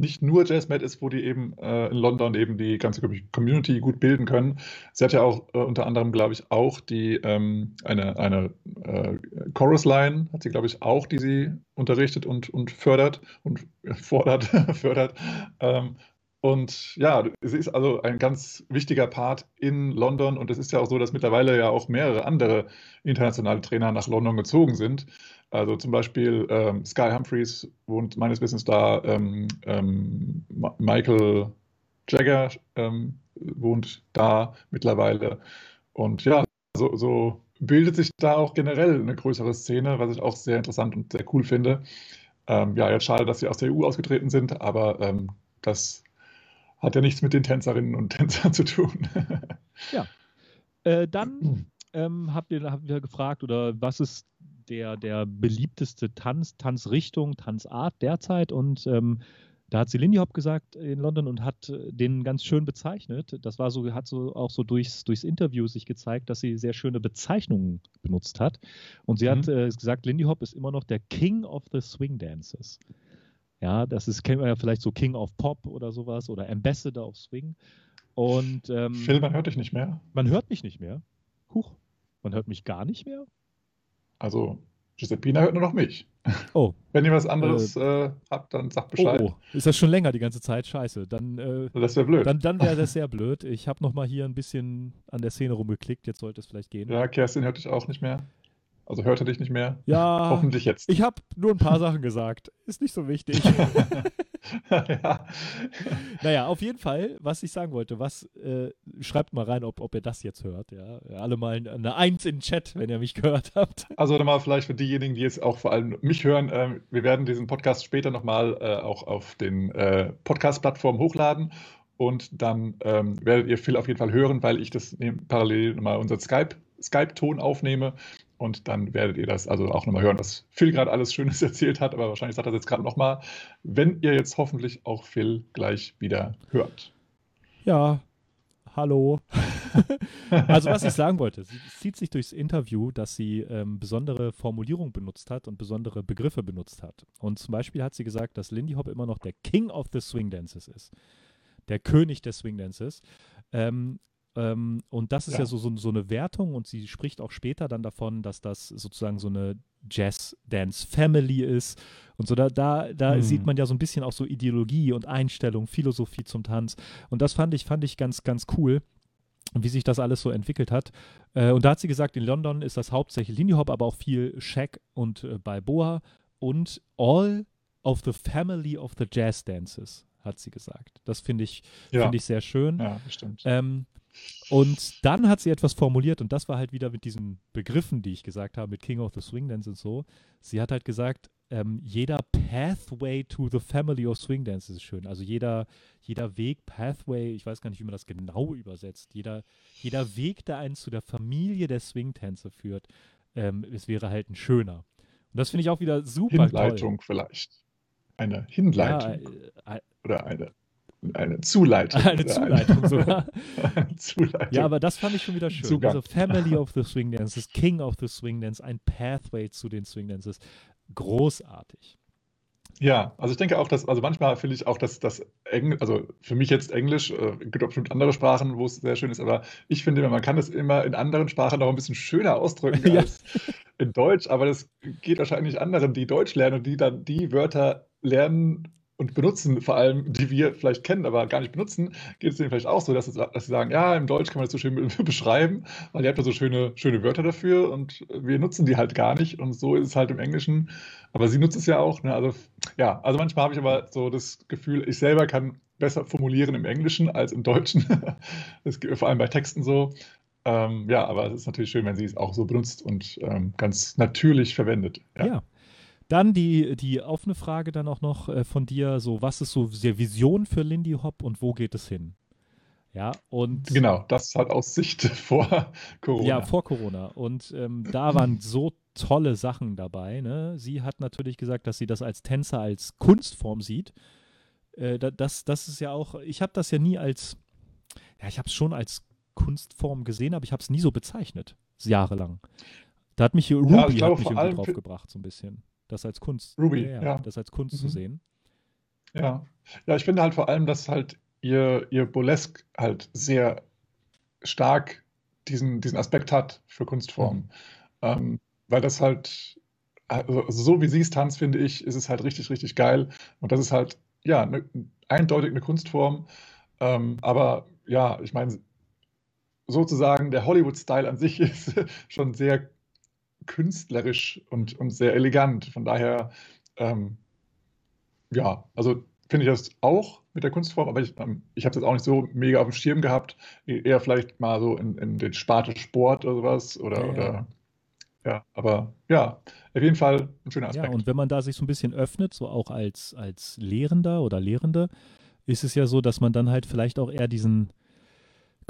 nicht nur JazzMed ist, wo die eben äh, in London eben die ganze Community gut bilden können. Sie hat ja auch äh, unter anderem, glaube ich, auch die ähm, eine, eine äh, Chorus-Line, hat sie, glaube ich, auch, die sie unterrichtet und, und fördert und *laughs* fordert, *laughs* fördert. Ähm, und ja, sie ist also ein ganz wichtiger Part in London und es ist ja auch so, dass mittlerweile ja auch mehrere andere internationale Trainer nach London gezogen sind. Also zum Beispiel ähm, Sky Humphreys wohnt meines Wissens da, ähm, ähm, Michael Jagger ähm, wohnt da mittlerweile. Und ja, so, so, bildet sich da auch generell eine größere Szene, was ich auch sehr interessant und sehr cool finde. Ähm, ja, jetzt schade, dass sie aus der EU ausgetreten sind, aber ähm, das hat ja nichts mit den Tänzerinnen und *laughs* Tänzern zu tun. ja. Äh, dann *clears throat* ähm, habt ihr, habt ihr gefragt, oder was ist der, der beliebteste Tanz, Tanzrichtung, Tanzart derzeit? Und ähm, da hat sie Lindy Hop gesagt in London und hat äh, den ganz schön bezeichnet. Das war so, hat so auch so durchs, durchs Interview sich gezeigt, dass sie sehr schöne Bezeichnungen benutzt hat. Und sie mhm. hat äh, gesagt, Lindy Hop ist immer noch der King of the Swing Dances. Ja, das ist, kennt man ja vielleicht so King of Pop oder sowas oder Ambassador of Swing. Und ähm, Phil, man hört dich nicht mehr. Man hört mich nicht mehr. Huch, man hört mich gar nicht mehr. Also Giuseppina hört nur noch mich. *laughs* Oh. Wenn ihr was anderes äh, habt, dann sagt Bescheid. Oh, oh, ist das schon länger die ganze Zeit? Scheiße. Dann, äh, Das wäre blöd. dann, dann wäre das *laughs* sehr blöd. Ich habe noch mal hier ein bisschen an der Szene rumgeklickt. Jetzt sollte es vielleicht gehen. ja, Kerstin hört dich auch nicht mehr. Also hörte dich nicht mehr. Ja, Hoffentlich jetzt. ich habe nur ein paar Sachen gesagt. Ist nicht so wichtig. *laughs* ja. *laughs* naja, auf jeden Fall, was ich sagen wollte, was, äh, schreibt mal rein, ob, ob ihr das jetzt hört. Ja? Alle mal eine Eins in den Chat, wenn ihr mich gehört habt. Also nochmal vielleicht für diejenigen, die jetzt auch vor allem mich hören, ähm, wir werden diesen Podcast später nochmal äh, auch auf den äh, Podcast-Plattformen hochladen und dann ähm, werdet ihr Phil auf jeden Fall hören, weil ich das neben, parallel nochmal unseren Skype, Skype-Ton aufnehme und dann werdet ihr das also auch nochmal hören, was Phil gerade alles Schönes *laughs* erzählt hat, aber wahrscheinlich sagt er das jetzt gerade nochmal, wenn ihr jetzt hoffentlich auch Phil gleich wieder hört. Ja, hallo. *laughs* also was ich sagen wollte, sie zieht sich durchs Interview, dass sie ähm, besondere Formulierungen benutzt hat und besondere Begriffe benutzt hat. Und zum Beispiel hat sie gesagt, dass Lindy Hop immer noch der King of the Swing Dances ist. Der König der Swing Dances. Ähm, ähm, und das ist ja, Ja. so, so, so eine Wertung und sie spricht auch später dann davon, dass das sozusagen so eine Jazz-Dance-Family ist. Und so, da, da, da Hm. sieht man ja so ein bisschen auch so Ideologie und Einstellung, Philosophie zum Tanz. Und das fand ich, fand ich ganz, ganz cool, wie sich das alles so entwickelt hat. Äh, und da hat sie gesagt, in London ist das hauptsächlich Lindy Hop, aber auch viel Shack und äh, Balboa und all of the family of the Jazz Dances, hat sie gesagt. Das finde ich, Ja. finde ich sehr schön. Ja, stimmt. Ähm, und dann hat sie etwas formuliert und das war halt wieder mit diesen Begriffen, die ich gesagt habe, mit King of the Swing Dance und so. Sie hat halt gesagt, ähm, jeder Pathway to the Family of Swing Dance ist schön. Also jeder, jeder Weg, Pathway, ich weiß gar nicht, wie man das genau übersetzt, jeder, jeder Weg, der einen zu der Familie der Swing-Tänze führt, ähm, es wäre halt ein schöner. Und das finde ich auch wieder super Hinleitung vielleicht. Eine. Hinleitung Ja, äh, oder eine, eine Zuleitung. eine Zuleitung sogar. *laughs* Eine Zuleitung. Ja, aber das fand ich schon wieder schön. Zugang. Also Family of the *laughs* Swing Dances, King of the Swing Dance, ein Pathway zu den Swing Dances. Großartig. Ja, also ich denke auch, dass, also manchmal finde ich auch, dass das Englisch, also für mich jetzt Englisch, äh, gibt auch bestimmt andere Sprachen, wo es sehr schön ist, aber ich finde, man kann das immer in anderen Sprachen noch ein bisschen schöner ausdrücken *laughs* Ja. als in Deutsch, aber das geht wahrscheinlich anderen, die Deutsch lernen und die dann die Wörter lernen und benutzen, vor allem, die wir vielleicht kennen, aber gar nicht benutzen, geht es denen vielleicht auch so, dass, dass sie sagen, ja, im Deutsch kann man das so schön be- *laughs* beschreiben, weil ihr habt ja so schöne, schöne Wörter dafür und wir nutzen die halt gar nicht und so ist es halt im Englischen, aber sie nutzt es ja auch, ne? also ja, also manchmal habe ich aber so das Gefühl, ich selber kann besser formulieren im Englischen als im Deutschen, *laughs* das geht vor allem bei Texten so, ähm, ja, aber es ist natürlich schön, wenn sie es auch so benutzt und ähm, ganz natürlich verwendet. Ja. Dann die, die offene Frage dann auch noch äh, von dir, so was ist so die Vision für Lindy Hop und wo geht es hin? Ja, und Genau, das hat aus Sicht *laughs* vor Corona. Ja, vor Corona. Und ähm, da waren so tolle Sachen dabei. Ne? Sie hat natürlich gesagt, dass sie das als Tänzer, als Kunstform sieht. Äh, da, das, das ist ja auch, ich habe das ja nie als, ja, ich habe es schon als Kunstform gesehen, aber ich habe es nie so bezeichnet, jahrelang. Da hat mich hier Ruby hat glaube, mich vor irgendwie draufgebracht, so ein bisschen. Das als Kunst. Ruby, ja, ja. Das als Kunst zu Mhm. sehen. Ja. Ja, ich finde halt vor allem, dass halt ihr, ihr Burlesque halt sehr stark diesen, diesen Aspekt hat für Kunstformen. Ähm, weil das halt, also so wie sie es tanzt, finde ich, ist es halt richtig, richtig geil. Und das ist halt, ja, ne, eindeutig eine Kunstform. Ähm, aber ja, ich meine, sozusagen der Hollywood-Style an sich *laughs* ist schon sehr künstlerisch und, und sehr elegant. Von daher, ähm, ja, also finde ich das auch mit der Kunstform, aber ich, ähm, ich habe es jetzt auch nicht so mega auf dem Schirm gehabt. E- Eher vielleicht mal so in, in den Sparte Sport oder sowas. Oder, Ja, ja. oder ja, aber ja, auf jeden Fall ein schöner Ja, Aspekt. und wenn man da sich so ein bisschen öffnet, so auch als, als Lehrender oder Lehrende, ist es ja so, dass man dann halt vielleicht auch eher diesen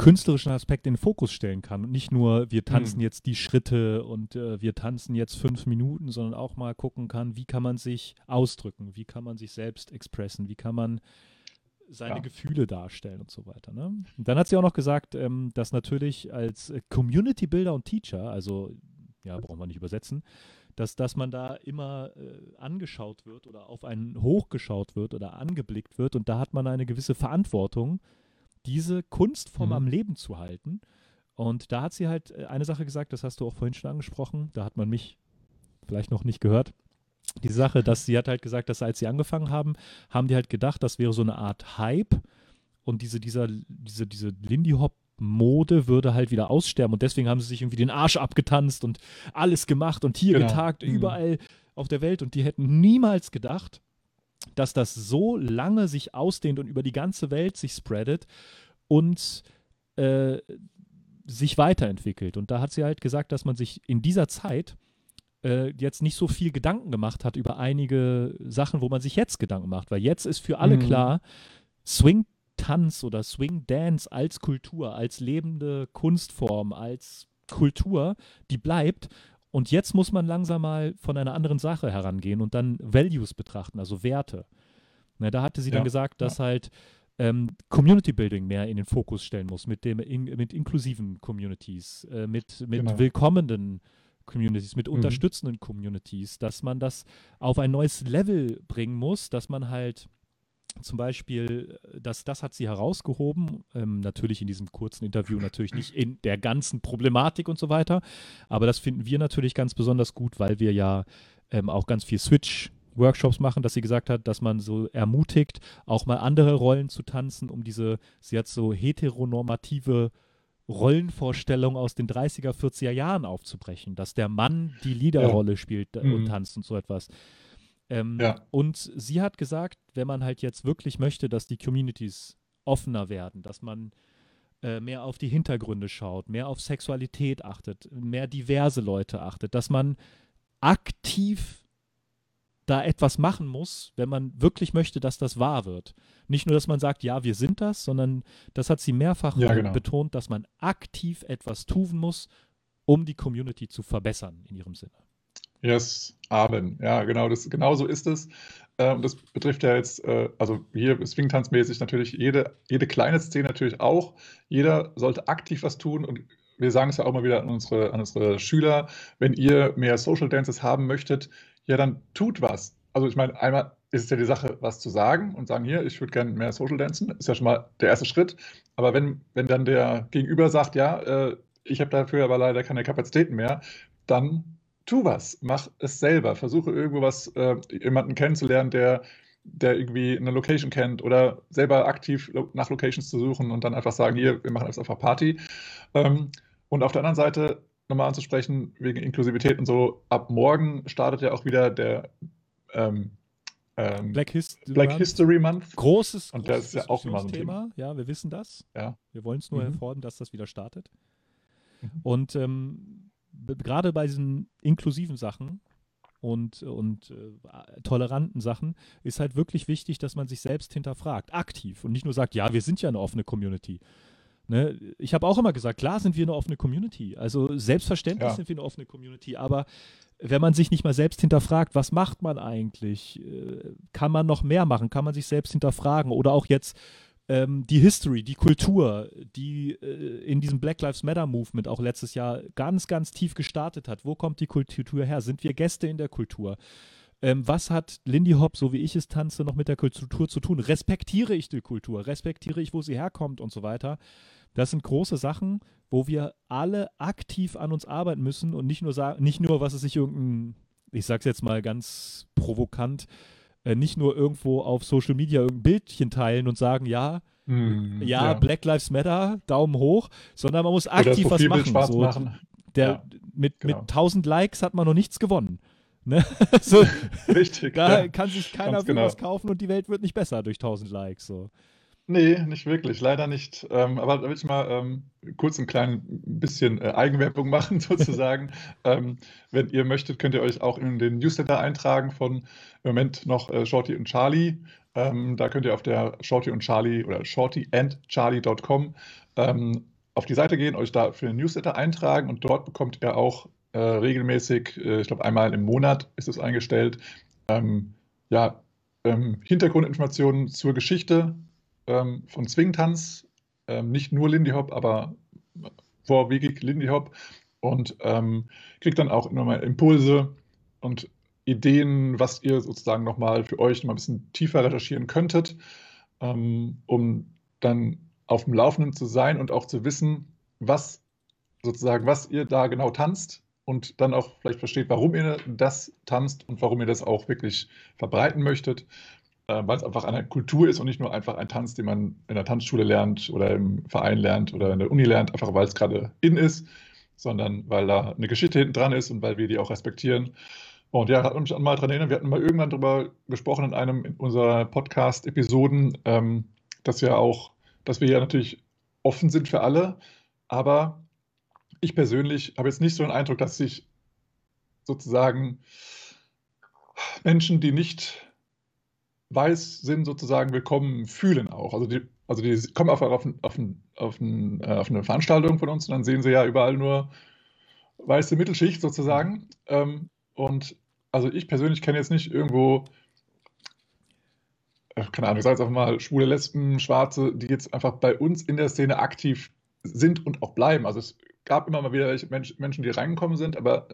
künstlerischen Aspekt in den Fokus stellen kann und nicht nur, wir tanzen Hm. jetzt die Schritte und äh, wir tanzen jetzt fünf Minuten, sondern auch mal gucken kann, wie kann man sich ausdrücken, wie kann man sich selbst expressen, wie kann man seine Ja. Gefühle darstellen und so weiter. Ne? Und dann hat sie auch noch gesagt, ähm, dass natürlich als äh, Community Builder und Teacher, also ja, brauchen wir nicht übersetzen, dass, dass man da immer äh, angeschaut wird oder auf einen hochgeschaut wird oder angeblickt wird und da hat man eine gewisse Verantwortung, diese Kunstform Mhm. am Leben zu halten. Und da hat sie halt äh, eine Sache gesagt, das hast du auch vorhin schon angesprochen, da hat man mich vielleicht noch nicht gehört. Die Sache, *laughs* dass sie hat halt gesagt, dass als sie angefangen haben, haben die halt gedacht, das wäre so eine Art Hype und diese, dieser, diese, diese Lindy Hop Mode würde halt wieder aussterben und deswegen haben sie sich irgendwie den Arsch abgetanzt und alles gemacht und hier Genau. getagt, Mhm. überall auf der Welt und die hätten niemals gedacht, dass das so lange sich ausdehnt und über die ganze Welt sich spreadet und äh, sich weiterentwickelt. Und da hat sie halt gesagt, dass man sich in dieser Zeit äh, jetzt nicht so viel Gedanken gemacht hat über einige Sachen, wo man sich jetzt Gedanken macht. Weil jetzt ist für alle Mhm. klar, Swing-Tanz oder Swing-Dance als Kultur, als lebende Kunstform, als Kultur, die bleibt. Und jetzt muss man langsam mal von einer anderen Sache herangehen und dann Values betrachten, also Werte. Na, da hatte sie dann Ja, gesagt, dass halt ähm, Community Building mehr in den Fokus stellen muss, mit, dem, in, mit inklusiven Communities, äh, mit, mit Genau. willkommenen Communities, mit Mhm. unterstützenden Communities, dass man das auf ein neues Level bringen muss, dass man halt zum Beispiel, äh, das, das hat sie herausgehoben, ähm, natürlich in diesem kurzen Interview, natürlich nicht in der ganzen Problematik und so weiter, aber das finden wir natürlich ganz besonders gut, weil wir ja ähm, auch ganz viel Switch-Workshops machen, dass sie gesagt hat, dass man so ermutigt, auch mal andere Rollen zu tanzen, um diese, sie hat so heteronormative Rollenvorstellung aus den 30er, 40er Jahren aufzubrechen, dass der Mann die Leaderrolle spielt äh, und Mhm. tanzt und so etwas. Ähm, Ja. Und sie hat gesagt, wenn man halt jetzt wirklich möchte, dass die Communities offener werden, dass man äh, mehr auf die Hintergründe schaut, mehr auf Sexualität achtet, mehr diverse Leute achtet, dass man aktiv da etwas machen muss, wenn man wirklich möchte, dass das wahr wird. Nicht nur, dass man sagt, ja, wir sind das, sondern das hat sie mehrfach Ja, genau. betont, dass man aktiv etwas tun muss, um die Community zu verbessern in ihrem Sinne. Yes, Amen. Ja, genau, das, genau so ist es. Ähm, das betrifft ja jetzt, äh, also hier Swingtanzmäßig natürlich jede, jede kleine Szene natürlich auch. Jeder sollte aktiv was tun und wir sagen es ja auch mal wieder an unsere, an unsere Schüler, wenn ihr mehr Social Dances haben möchtet, ja, dann tut was. Also ich meine, einmal ist es ja die Sache, was zu sagen und sagen, hier, ich würde gerne mehr Social Dancen, ist ja schon mal der erste Schritt. Aber wenn, wenn dann der Gegenüber sagt, ja, äh, ich habe dafür aber leider keine Kapazitäten mehr, dann tu was, mach es selber. Versuche irgendwo was, äh, jemanden kennenzulernen, der, der irgendwie eine Location kennt oder selber aktiv nach Locations zu suchen und dann einfach sagen, hier, wir machen jetzt einfach Party. Ähm, und auf der anderen Seite nochmal anzusprechen, wegen Inklusivität und so, ab morgen startet ja auch wieder der ähm, ähm, Black, Hist Black. History Month. Großes, Und großes das ist ja auch immer so ein Diskussionsthema. Ja, wir wissen das. Ja. Wir wollen es nur Mhm. hervorheben, dass das wieder startet. Mhm. Und ähm, gerade bei diesen inklusiven Sachen und, und äh, toleranten Sachen ist halt wirklich wichtig, dass man sich selbst hinterfragt, aktiv und nicht nur sagt, ja, wir sind ja eine offene Community. Ne? Ich habe auch immer gesagt, klar sind wir eine offene Community. Also selbstverständlich Ja. sind wir eine offene Community, aber wenn man sich nicht mal selbst hinterfragt, was macht man eigentlich? Äh, Kann man noch mehr machen? Kann man sich selbst hinterfragen? Oder auch jetzt ähm, die History, die Kultur, die äh, in diesem Black Lives Matter Movement auch letztes Jahr ganz, ganz tief gestartet hat. Wo kommt die Kultur her? Sind wir Gäste in der Kultur? Ähm, was hat Lindy Hop, so wie ich es tanze, noch mit der Kultur zu tun? Respektiere ich die Kultur? Respektiere ich, wo sie herkommt und so weiter? Das sind große Sachen, wo wir alle aktiv an uns arbeiten müssen und nicht nur sagen, nicht nur, was es sich irgendein, ich sag's jetzt mal ganz provokant, äh, nicht nur irgendwo auf Social Media irgendein Bildchen teilen und sagen, ja, Hm, ja, Black Lives Matter, Daumen hoch, sondern man muss aktiv was machen. So, machen. Der, Ja, mit, genau. mit 1000 Likes hat man noch nichts gewonnen. Ne? *laughs* so, Richtig. da ja. kann sich keiner ganz für genau. was kaufen und die Welt wird nicht besser durch 1000 Likes. So. Nee, nicht wirklich, leider nicht. Ähm, aber da will ich mal ähm, kurz ein klein bisschen äh, Eigenwerbung *laughs* machen, sozusagen. ähm, wenn ihr möchtet, könnt ihr euch auch in den Newsletter eintragen von im Moment noch äh, Shorty und Charlie. Ähm, da könnt ihr auf der Shorty und Charlie oder shortyandcharlie.com ähm, auf die Seite gehen, euch da für den Newsletter eintragen und dort bekommt ihr auch äh, regelmäßig, äh, ich glaube einmal im Monat ist es eingestellt, ähm, ja, Hintergrundinformationen zur Geschichte ähm, von Swingtanz, ähm, nicht nur Lindy Hop, aber vorwiegend Lindy Hop. Und ähm, kriegt dann auch immer mal Impulse und Ideen, was ihr sozusagen nochmal für euch mal ein bisschen tiefer recherchieren könntet, ähm, um dann auf dem Laufenden zu sein und auch zu wissen, was sozusagen, was ihr da genau tanzt und dann auch vielleicht versteht, warum ihr das tanzt und warum ihr das auch wirklich verbreiten möchtet, weil es einfach eine Kultur ist und nicht nur einfach ein Tanz, den man in der Tanzschule lernt oder im Verein lernt oder in der Uni lernt, einfach weil es gerade in ist, sondern weil da eine Geschichte hinten dran ist und weil wir die auch respektieren. Und ja, hat mich mal daran erinnern, wir hatten mal irgendwann darüber gesprochen in einem unserer Podcast-Episoden, ähm, dass wir auch, dass wir ja natürlich offen sind für alle, aber ich persönlich habe jetzt nicht so den Eindruck, dass sich sozusagen Menschen, die nicht weiß sind, sozusagen willkommen fühlen auch. Also die, also die kommen auf, auf, auf, äh, auf eine Veranstaltung von uns und dann sehen sie ja überall nur weiße Mittelschicht sozusagen. Ähm, und also ich persönlich kenne jetzt nicht irgendwo, äh, keine Ahnung, ich sage jetzt einfach mal schwule Lesben, Schwarze, die jetzt einfach bei uns in der Szene aktiv sind und auch bleiben. Also es gab immer mal wieder Menschen, die reingekommen sind, aber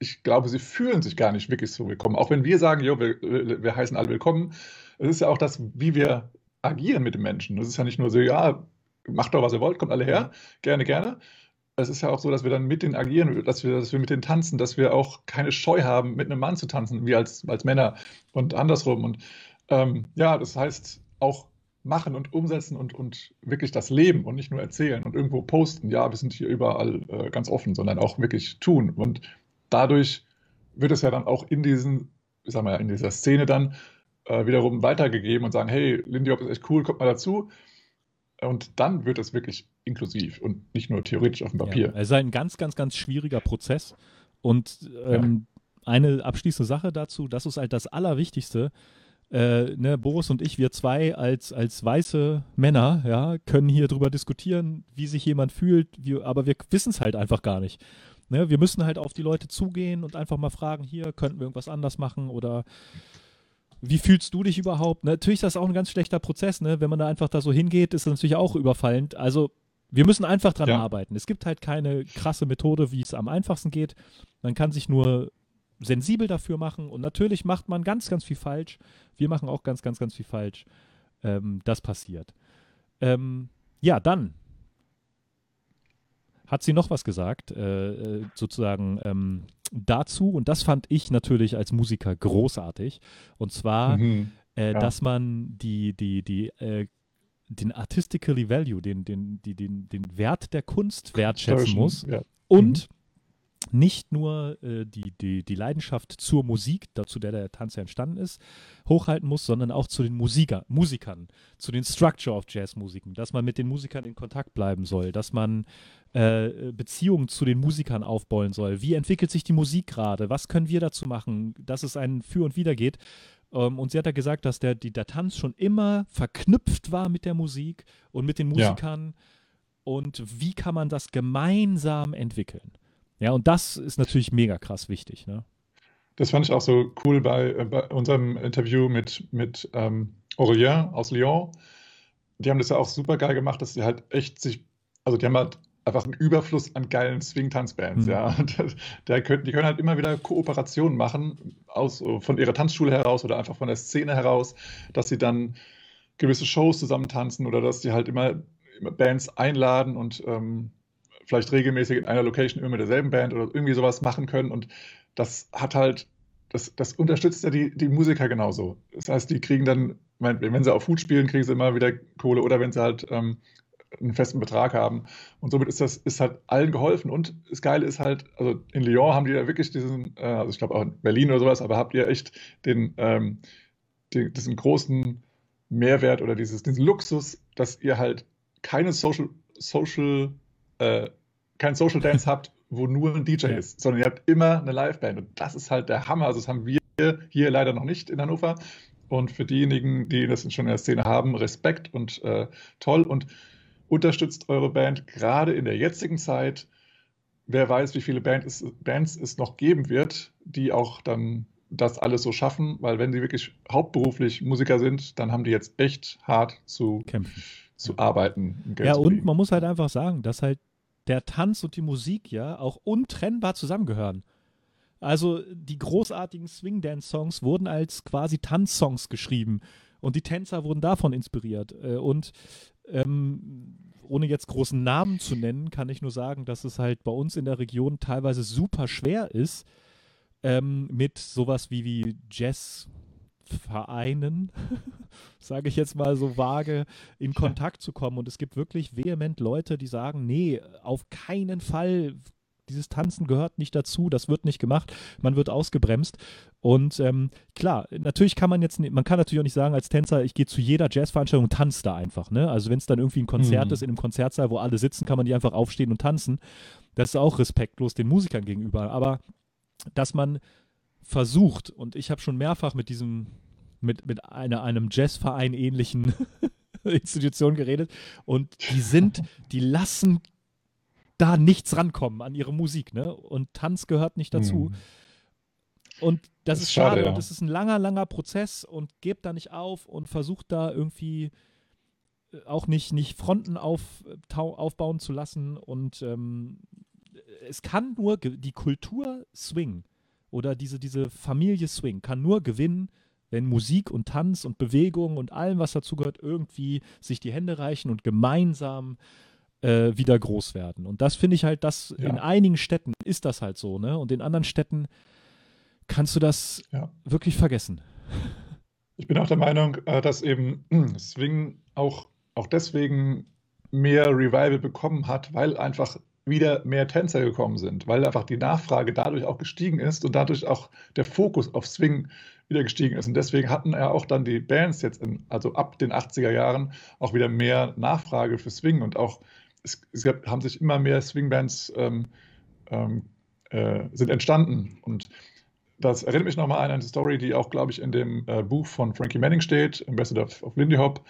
ich glaube, sie fühlen sich gar nicht wirklich so willkommen. Auch wenn wir sagen, jo, wir, wir heißen alle willkommen, es ist ja auch das, wie wir agieren mit den Menschen. Es ist ja nicht nur so, ja, macht doch, was ihr wollt, kommt alle her, gerne, gerne. Es ist ja auch so, dass wir dann mit denen agieren, dass wir, dass wir mit denen tanzen, dass wir auch keine Scheu haben, mit einem Mann zu tanzen, wie als, als Männer und andersrum. Und ähm, ja, das heißt auch machen und umsetzen und, und wirklich das Leben und nicht nur erzählen und irgendwo posten. Ja, wir sind hier überall äh, ganz offen, sondern auch wirklich tun. Und dadurch wird es ja dann auch in diesen, ich sag mal, in dieser Szene dann äh, wiederum weitergegeben und sagen, hey, Lindy Hop ist echt cool, kommt mal dazu. Und dann wird es wirklich inklusiv und nicht nur theoretisch auf dem Papier. Ja, es ist ein ganz, ganz, ganz schwieriger Prozess. Und ähm, ja. eine abschließende Sache dazu, das ist halt das Allerwichtigste. Äh, ne, Boris und ich, wir zwei als, als weiße Männer, ja, können hier drüber diskutieren, wie sich jemand fühlt, wie, aber wir wissen es halt einfach gar nicht. Ne, wir müssen halt auf die Leute zugehen und einfach mal fragen, hier, könnten wir irgendwas anders machen oder wie fühlst du dich überhaupt? Ne? Natürlich ist das auch ein ganz schlechter Prozess, ne? Wenn man da einfach da so hingeht, ist das natürlich auch überfallend. Also wir müssen einfach dran ja. arbeiten. Es gibt halt keine krasse Methode, wie es am einfachsten geht. Man kann sich nur sensibel dafür machen und natürlich macht man ganz, ganz viel falsch. Wir machen auch ganz, ganz, ganz viel falsch. Ähm, das passiert. Ähm, ja, dann hat sie noch was gesagt, äh, äh, sozusagen ähm, dazu. Und das fand ich natürlich als Musiker großartig. Und zwar, mhm. äh, ja. dass man die, die, die, äh, den artistically value, den, den, die, den, den Wert der Kunst wertschätzen muss. Ja. Und mhm nicht nur äh, die, die, die Leidenschaft zur Musik, dazu der der Tanz ja entstanden ist, hochhalten muss, sondern auch zu den Musiker, Musikern, zu den Structure of Jazzmusiken, dass man mit den Musikern in Kontakt bleiben soll, dass man äh, Beziehungen zu den Musikern aufbauen soll. Wie entwickelt sich die Musik gerade? Was können wir dazu machen, dass es ein Für und Wider geht? Ähm, und sie hat ja gesagt, dass der, die, der Tanz schon immer verknüpft war mit der Musik und mit den Musikern. Ja. Und wie kann man das gemeinsam entwickeln? Ja, und das ist natürlich mega krass wichtig. Ne? Das fand ich auch so cool bei, äh, bei unserem Interview mit, mit ähm, Aurélien aus Lyon. Die haben das ja auch super geil gemacht, dass sie halt echt sich, also die haben halt einfach einen Überfluss an geilen Swing-Tanzbands, mhm. ja. *laughs* Können, die können halt immer wieder Kooperationen machen, aus, von ihrer Tanzschule heraus oder einfach von der Szene heraus, dass sie dann gewisse Shows zusammen tanzen oder dass sie halt immer, immer Bands einladen und ähm, vielleicht regelmäßig in einer Location immer mit derselben Band oder irgendwie sowas machen können. Und das hat halt, das, das unterstützt ja die, die Musiker genauso. Das heißt, die kriegen dann, wenn sie auf Hut spielen, kriegen sie immer wieder Kohle oder wenn sie halt ähm, einen festen Betrag haben. Und somit ist das ist halt allen geholfen. Und das Geile ist halt, also in Lyon haben die ja wirklich diesen, äh, also ich glaube auch in Berlin oder sowas, aber habt ihr echt den, ähm, den, diesen großen Mehrwert oder dieses, diesen Luxus, dass ihr halt keine Social, Social äh, kein Social Dance *laughs* habt, wo nur ein DJ ist, sondern ihr habt immer eine Liveband. Und das ist halt der Hammer. Also das haben wir hier leider noch nicht in Hannover. Und für diejenigen, die das schon in der Szene haben, Respekt und äh, toll und unterstützt eure Band gerade in der jetzigen Zeit. Wer weiß, wie viele Band es, Bands es noch geben wird, die auch dann das alles so schaffen, weil wenn sie wirklich hauptberuflich Musiker sind, dann haben die jetzt echt hart zu kämpfen zu arbeiten. ja, und man muss halt einfach sagen, dass halt der Tanz und die Musik ja auch untrennbar zusammengehören. Also die großartigen Swing-Dance-Songs wurden als quasi Tanzsongs geschrieben und die Tänzer wurden davon inspiriert. Äh, und, ähm, ohne jetzt großen Namen zu nennen, kann ich nur sagen, dass es halt bei uns in der Region teilweise super schwer ist, ähm, mit sowas wie, wie Jazzvereinen, *laughs* sage ich jetzt mal so vage, in Kontakt zu kommen. Und es gibt wirklich vehement Leute, die sagen, nee, auf keinen Fall dieses Tanzen gehört nicht dazu, das wird nicht gemacht, man wird ausgebremst. Und ähm, klar, natürlich kann man jetzt, man kann natürlich auch nicht sagen als Tänzer, ich gehe zu jeder Jazzveranstaltung und tanze da einfach. Ne? Also wenn es dann irgendwie ein Konzert mhm. ist in einem Konzertsaal, wo alle sitzen, kann man die einfach aufstehen und tanzen. Das ist auch respektlos den Musikern gegenüber. Aber dass man versucht, und ich habe schon mehrfach mit diesem, mit, mit einer, einem Jazzverein ähnlichen *laughs* Institution geredet und die sind, die lassen da nichts rankommen an ihre Musik, ne? Und Tanz gehört nicht dazu. Hm. Und das, das ist schade, schade ja. und es ist ein langer, langer Prozess und gebt da nicht auf und versucht da irgendwie äh, auch nicht, nicht Fronten auf, aufbauen zu lassen. Und ähm, es kann nur die Kultur Swing oder diese, diese Familie Swing kann nur gewinnen, wenn Musik und Tanz und Bewegung und allem, was dazugehört, irgendwie sich die Hände reichen und gemeinsam äh, wieder groß werden. Und das finde ich halt, dass ja. in einigen Städten ist das halt so, ne? Und in anderen Städten kannst du das ja. wirklich vergessen. Ich bin auch der Meinung, äh, dass eben *clears throat* Swing auch, auch deswegen mehr Revival bekommen hat, weil einfach wieder mehr Tänzer gekommen sind, weil einfach die Nachfrage dadurch auch gestiegen ist und dadurch auch der Fokus auf Swing wieder gestiegen ist. Und deswegen hatten ja auch dann die Bands jetzt, in, also ab den 80er Jahren, auch wieder mehr Nachfrage für Swing und auch es, es gab, haben sich immer mehr Swingbands ähm, ähm, äh, sind entstanden. Und das erinnert mich nochmal an eine Story, die auch, glaube ich, in dem äh, Buch von Frankie Manning steht, Ambassador of, Lindy Hop,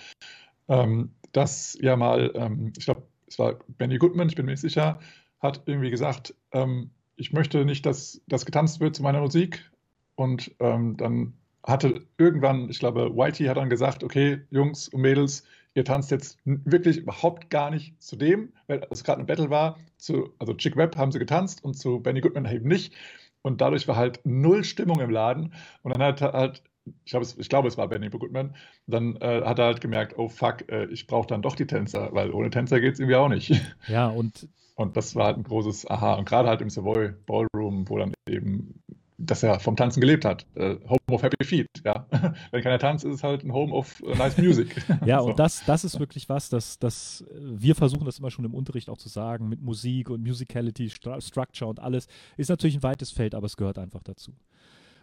ähm, dass ja mal, ähm, ich glaube, es war Benny Goodman, ich bin mir nicht sicher, hat irgendwie gesagt, ähm, ich möchte nicht, dass das getanzt wird zu meiner Musik. Und ähm, dann hatte irgendwann, ich glaube, Whitey hat dann gesagt, okay, Jungs und Mädels, ihr tanzt jetzt wirklich überhaupt gar nicht zu dem, weil es gerade ein Battle war, zu, also Chick Webb haben sie getanzt und zu Benny Goodman eben nicht. Und dadurch war halt null Stimmung im Laden. Und dann hat halt, ich glaube, es, ich glaube, es war Benny Goodman, dann äh, hat er halt gemerkt, oh fuck, äh, ich brauche dann doch die Tänzer, weil ohne Tänzer geht es irgendwie auch nicht. *laughs* Ja, und. Und das war halt ein großes Aha. Und gerade halt im Savoy Ballroom, wo dann eben dass er vom Tanzen gelebt hat. Äh, Home of Happy Feet, ja. *laughs* Wenn keiner tanzt, ist es halt ein Home of uh, Nice Music. *laughs* ja, so. und das, das ist wirklich was, dass, dass wir versuchen das immer schon im Unterricht auch zu sagen, mit Musik und Musicality, Structure und alles, ist natürlich ein weites Feld, aber es gehört einfach dazu.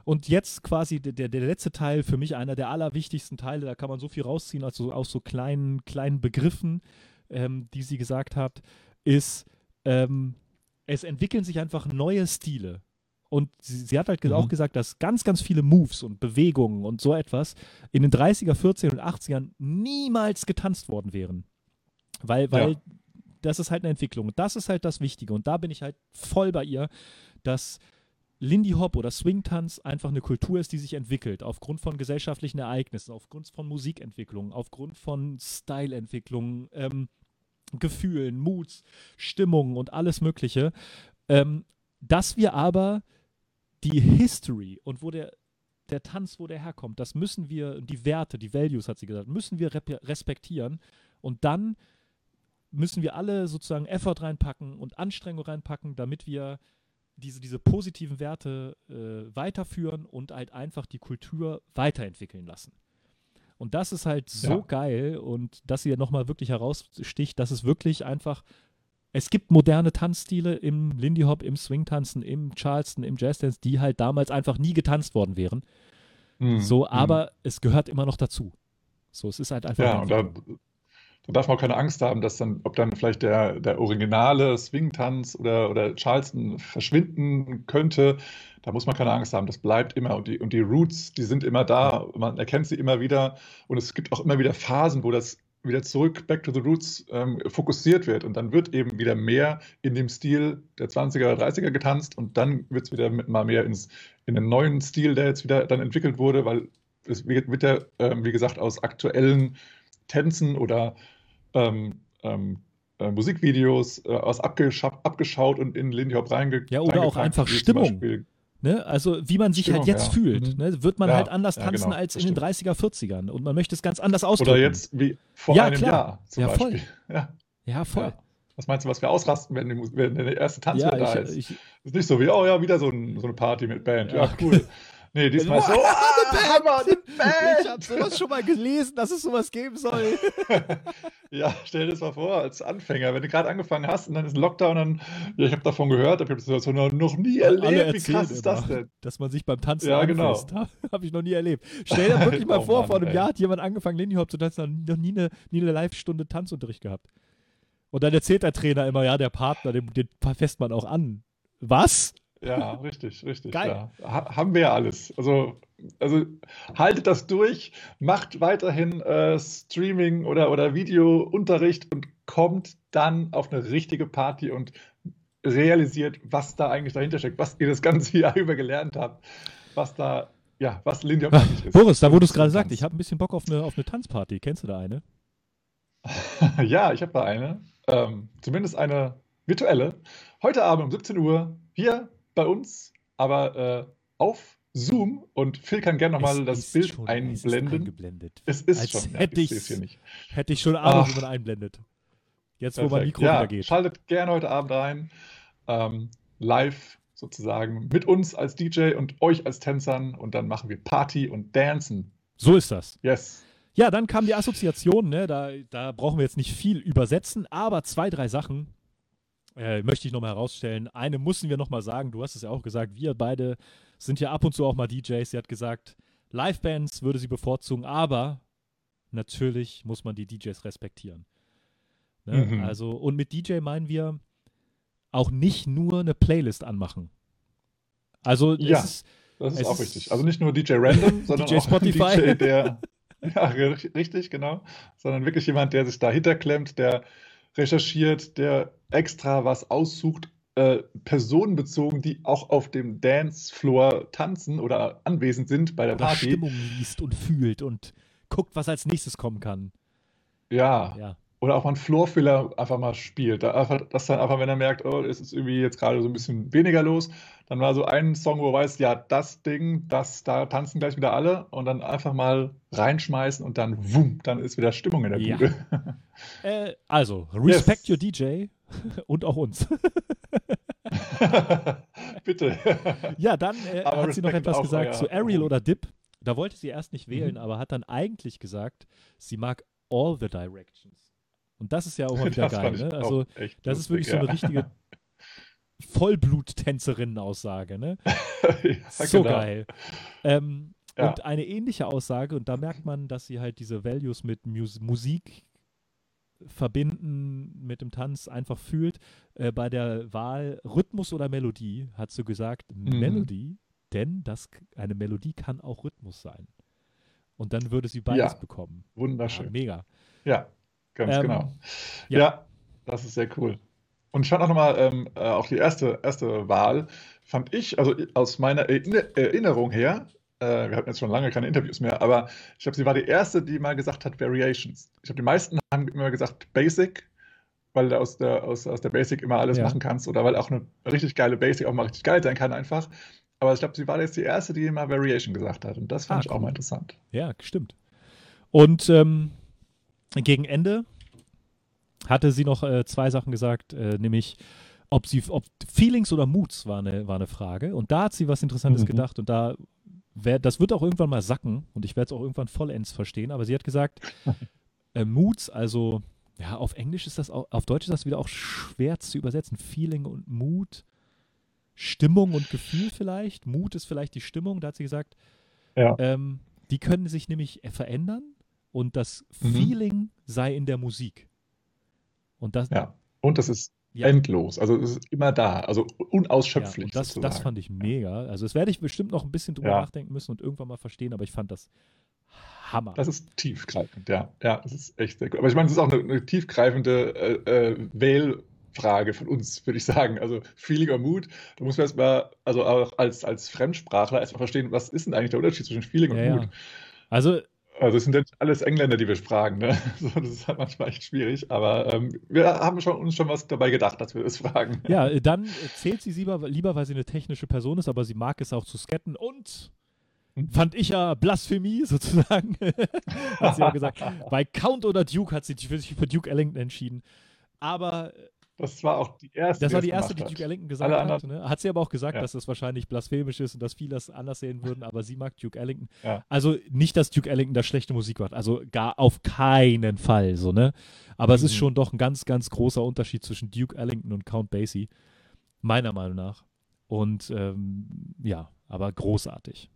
Und jetzt quasi der, der letzte Teil, für mich einer der allerwichtigsten Teile, da kann man so viel rausziehen, also aus so kleinen, kleinen Begriffen, ähm, die sie gesagt hat, ist, ähm, es entwickeln sich einfach neue Stile. Und sie, sie hat halt mhm. auch gesagt, dass ganz, ganz viele Moves und Bewegungen und so etwas in den 30er, 40er und 80ern niemals getanzt worden wären. Weil, weil ja. das ist halt eine Entwicklung. Und das ist halt das Wichtige. Und da bin ich halt voll bei ihr, dass Lindy Hop oder Swing-Tanz einfach eine Kultur ist, die sich entwickelt, aufgrund von gesellschaftlichen Ereignissen, aufgrund von Musikentwicklung, aufgrund von Styleentwicklung, ähm, Gefühlen, Moods, Stimmungen und alles Mögliche. Ähm, dass wir aber die History und wo der, der Tanz, wo der herkommt, das müssen wir, die Werte, die Values, hat sie gesagt, müssen wir respektieren und dann müssen wir alle sozusagen Effort reinpacken und Anstrengung reinpacken, damit wir diese, diese positiven Werte äh, weiterführen und halt einfach die Kultur weiterentwickeln lassen. Und das ist halt so ja. geil und dass sie ja nochmal wirklich heraussticht, dass es wirklich einfach es gibt moderne Tanzstile im Lindy Hop, im Swing-Tanzen, im Charleston, im Jazzdance, die halt damals einfach nie getanzt worden wären. Mhm. So, aber mhm. es gehört immer noch dazu. So, es ist halt einfach. Ja, und da, da, darf man auch keine Angst haben, dass dann, ob dann vielleicht der, der originale Swing-Tanz oder, oder Charleston verschwinden könnte. Da muss man keine Angst haben. Das bleibt immer. Und die, und die Roots, die sind immer da. Man erkennt sie immer wieder. Und es gibt auch immer wieder Phasen, wo das wieder zurück, back to the roots, ähm, fokussiert wird. Und dann wird eben wieder mehr in dem Stil der 20er, 30er getanzt und dann wird es wieder mal mehr ins, in den neuen Stil, der jetzt wieder dann entwickelt wurde, weil es wird, ja, ähm, wie gesagt, aus aktuellen Tänzen oder ähm, ähm äh, Musikvideos äh, aus abgeschaut und in Lindy Hop reingegangen. Ja, oder auch einfach Stimmung. Ne? Also wie man sich halt Stimmung, halt jetzt ja. fühlt, mhm. ne? wird man ja, halt anders tanzen ja, genau, als in den 30er, 40ern und man möchte es ganz anders ausdrücken. Oder jetzt wie vor einem klar. Jahr zum ja, Beispiel. *laughs* Voll. Ja. Voll. Was meinst du, was wir ausrasten, wenn, die, wenn der erste Tanz wieder da ich, ist? ich, ist nicht so wie, oh ja, wieder so, ein, so eine Party mit Band. Ja, Ja. cool. *laughs* Nee, diesmal ist *laughs* so, Boah, ah, Hammer, ich habe sowas schon mal gelesen, dass es sowas geben soll. *laughs* Ja, stell dir das mal vor, als Anfänger, wenn du gerade angefangen hast und dann ist ein Lockdown, dann, ja, ich habe davon gehört, ich habe das so noch, noch nie erlebt. Wie krass ist das denn? Dass man sich beim Tanzen Ja, genau. *laughs* Habe ich noch nie erlebt. Stell dir wirklich mal Oh vor, Mann, vor einem ey. Jahr hat jemand angefangen, Lindy Hop zu tanzen, noch nie eine, nie eine Live-Stunde Tanzunterricht gehabt. Und dann erzählt der Trainer immer, ja, der Partner, den, den fässt man auch an. Was? Ja, richtig, richtig. Geil. Ja. Ha haben wir ja alles. Also, also haltet das durch, macht weiterhin äh, Streaming oder, oder Videounterricht und kommt dann auf eine richtige Party und realisiert, was da eigentlich dahinter steckt, was ihr das ganze *laughs* Jahr über gelernt habt, was da, ja, was Lindy *laughs* ist. Boris, da wo du es gerade sagst, ich habe ein bisschen Bock auf eine, auf eine Tanzparty. Kennst du da eine? *laughs* Ja, ich habe da eine. Ähm, zumindest eine virtuelle. Heute Abend um 17 Uhr hier bei uns, aber äh, auf Zoom. Und Phil kann gerne nochmal das Bild schon- Es ist einblenden. Es ist schon. hätte ich ich's- hier nicht. Hätte ich schon Ahnung, Ach. wie man einblendet. Jetzt, wo mein Perfekt. Mikro ja, wieder geht. Schaltet gerne heute Abend rein. Ähm, live sozusagen mit uns als DJ und euch als Tänzern. Und dann machen wir Party und Dancen. So ist das. Yes. Ja, dann kam die Assoziation, ne? da, da brauchen wir jetzt nicht viel übersetzen, aber zwei, drei Sachen äh, möchte ich nochmal herausstellen. Eine mussten wir nochmal sagen, du hast es ja auch gesagt, wir beide sind ja ab und zu auch mal DJs. Sie hat gesagt, Livebands würde sie bevorzugen, aber natürlich muss man die DJs respektieren. Ne? Mhm. Also, und mit DJ meinen wir auch nicht nur eine Playlist anmachen. Also, Ja. ist, Das ist auch richtig. Also nicht nur DJ Random, *laughs* sondern DJ auch *laughs* Spotify. DJ, der. Ja, ri- richtig, genau. Sondern wirklich jemand, der sich dahinter klemmt, der recherchiert, der extra was aussucht, äh, personenbezogen, die auch auf dem Dancefloor tanzen oder anwesend sind bei der oder Party. Stimmung liest und fühlt und guckt, was als nächstes kommen kann. Ja. Ja. Oder auch mal einen Floorfiller einfach mal spielt. Da einfach, dass dann einfach, wenn er merkt, oh, es ist irgendwie jetzt gerade so ein bisschen weniger los, dann war so ein Song, wo er weiß, ja, das Ding, das, da tanzen gleich wieder alle und dann einfach mal reinschmeißen und dann wumm, dann ist wieder Stimmung in der Ja. Bude. *laughs* Äh, also, respect Yes. your DJ *laughs* und auch uns. *laughs* Bitte. ja, dann äh, hat sie noch Respekt etwas auch gesagt euer- zu Ariel oder Dip. Da wollte sie erst nicht wählen, Mhm. aber hat dann eigentlich gesagt, sie mag all the directions. Und das ist ja auch mal *laughs* wieder Das geil. Ne? Also, das ist wirklich so eine ja. richtige Vollblut-Tänzerinnen-Aussage. Ne? ja, so genau. geil. Ähm, Ja. Und eine ähnliche Aussage, und da merkt man, dass sie halt diese Values mit Mus Musik verbinden, mit dem Tanz einfach fühlt. Äh, bei der Wahl Rhythmus oder Melodie hat sie gesagt, Mhm. Melodie, denn das, eine Melodie kann auch Rhythmus sein. Und dann würde sie beides Ja. bekommen. Ja, Wunderschön. mega. Ja, ganz Ähm, genau. ja. Ja. das ist sehr cool. Und ich fand auch nochmal, ähm, äh, auch die erste, erste Wahl, fand ich, also aus meiner Erinner Erinnerung her, äh, wir hatten jetzt schon lange keine Interviews mehr, aber ich glaube, sie war die erste, die mal gesagt hat Variations. Ich glaube, die meisten haben immer gesagt Basic, weil du aus der, aus, aus der Basic immer alles Ja. machen kannst oder weil auch eine richtig geile Basic auch mal richtig geil sein kann einfach. Aber ich glaube, sie war jetzt die erste, die immer Variation gesagt hat. Und das fand Ah, ich auch cool. mal interessant. Ja, stimmt. Und ähm, gegen Ende hatte sie noch äh, zwei Sachen gesagt, äh, nämlich ob sie, ob Feelings oder Moods war eine, war eine Frage. Und da hat sie was Interessantes Mhm. gedacht und da das wird auch irgendwann mal sacken und ich werde es auch irgendwann vollends verstehen. Aber sie hat gesagt, *laughs* äh, Moods, also ja, auf Englisch ist das auch, auf Deutsch ist das wieder auch schwer zu übersetzen. Feeling und Mood, Stimmung und Gefühl vielleicht. Mut ist vielleicht die Stimmung, da hat sie gesagt, Ja. ähm, die können sich nämlich äh, verändern und das Mhm. Feeling sei in der Musik. Und das, Ja. Und das ist Ja. endlos. Also es ist immer da. Also ja, unausschöpflich. und das, das fand ich mega. Also das werde ich bestimmt noch ein bisschen drüber Ja. nachdenken müssen und irgendwann mal verstehen, aber ich fand das Hammer. Das ist tiefgreifend, ja. Ja, das ist echt sehr gut. Aber ich meine, es ist auch eine, eine tiefgreifende äh, äh, Wählfrage von uns, würde ich sagen. Also Feeling or Mood, da muss man erstmal, also auch als, als Fremdsprachler erstmal verstehen, was ist denn eigentlich der Unterschied zwischen Feeling und ja, ja. Mood? Also Also es sind ja nicht alles Engländer, die wir fragen, ne? *laughs* So, das ist halt manchmal echt schwierig, aber ähm, wir haben schon, uns schon was dabei gedacht, dass wir das fragen. ja, äh, dann zählt sie lieber, lieber, weil sie eine technische Person ist, aber sie mag es auch zu scatten und Mhm. fand ich ja Blasphemie *laughs* sozusagen, hat sie auch gesagt. *laughs* Bei Count oder Duke hat sie sich für, für Duke Ellington entschieden. Aber das war auch die erste. Das war die erste, die Duke. Ellington gesagt hat. Ne? Hat sie aber auch gesagt, Ja. dass das wahrscheinlich blasphemisch ist und dass viele das anders sehen würden, aber sie mag Duke Ellington. Ja. Also nicht, dass Duke Ellington da schlechte Musik macht, also gar auf keinen Fall so, ne? Aber es ist Mhm. schon doch ein ganz, ganz großer Unterschied zwischen Duke Ellington und Count Basie, meiner Meinung nach. Und ähm, ja, aber großartig.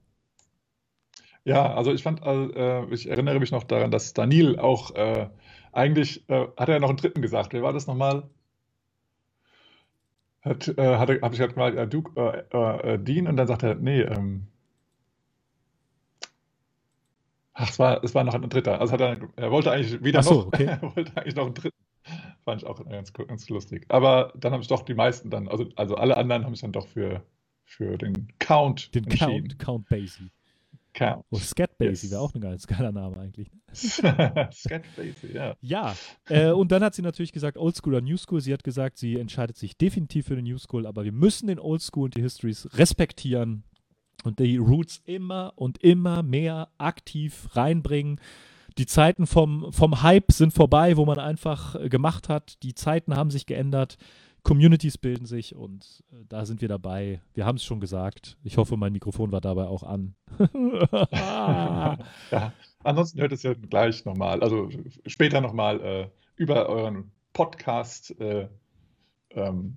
Ja, also ich fand, äh, ich erinnere mich noch daran, dass Daniel auch äh, eigentlich, äh, hat er ja noch einen dritten gesagt. Wer war das nochmal? Hat, äh, hat er, hab ich halt mal äh, Duke, äh, äh, äh, Dean und dann sagt er, nee, ähm, ach, es war, es war noch ein dritter. Also hat er, er wollte eigentlich wieder so, noch, okay. *laughs* er wollte eigentlich noch einen dritten. Fand ich auch ganz, ganz lustig. Aber dann haben es doch die meisten dann, also, also alle anderen haben es dann doch für, für den Count Den entschieden. Count, Count Basie. Count. Oh, Scat Basie Yes. wäre auch ein ganz geiler Name eigentlich. *laughs* Scat Basie, ja. Ja, äh, und dann hat sie natürlich gesagt, Old School oder New School. Sie hat gesagt, sie entscheidet sich definitiv für den New School, aber wir müssen den Old School und die Histories respektieren und die Roots immer und immer mehr aktiv reinbringen. Die Zeiten vom, vom Hype sind vorbei, wo man einfach äh, gemacht hat. Die Zeiten haben sich geändert. Communities bilden sich und äh, da sind wir dabei. Wir haben es schon gesagt. Ich hoffe, mein Mikrofon war dabei auch an. *laughs* ja. Ansonsten hört es ja gleich nochmal, also später nochmal äh, über euren Podcast, äh, ähm,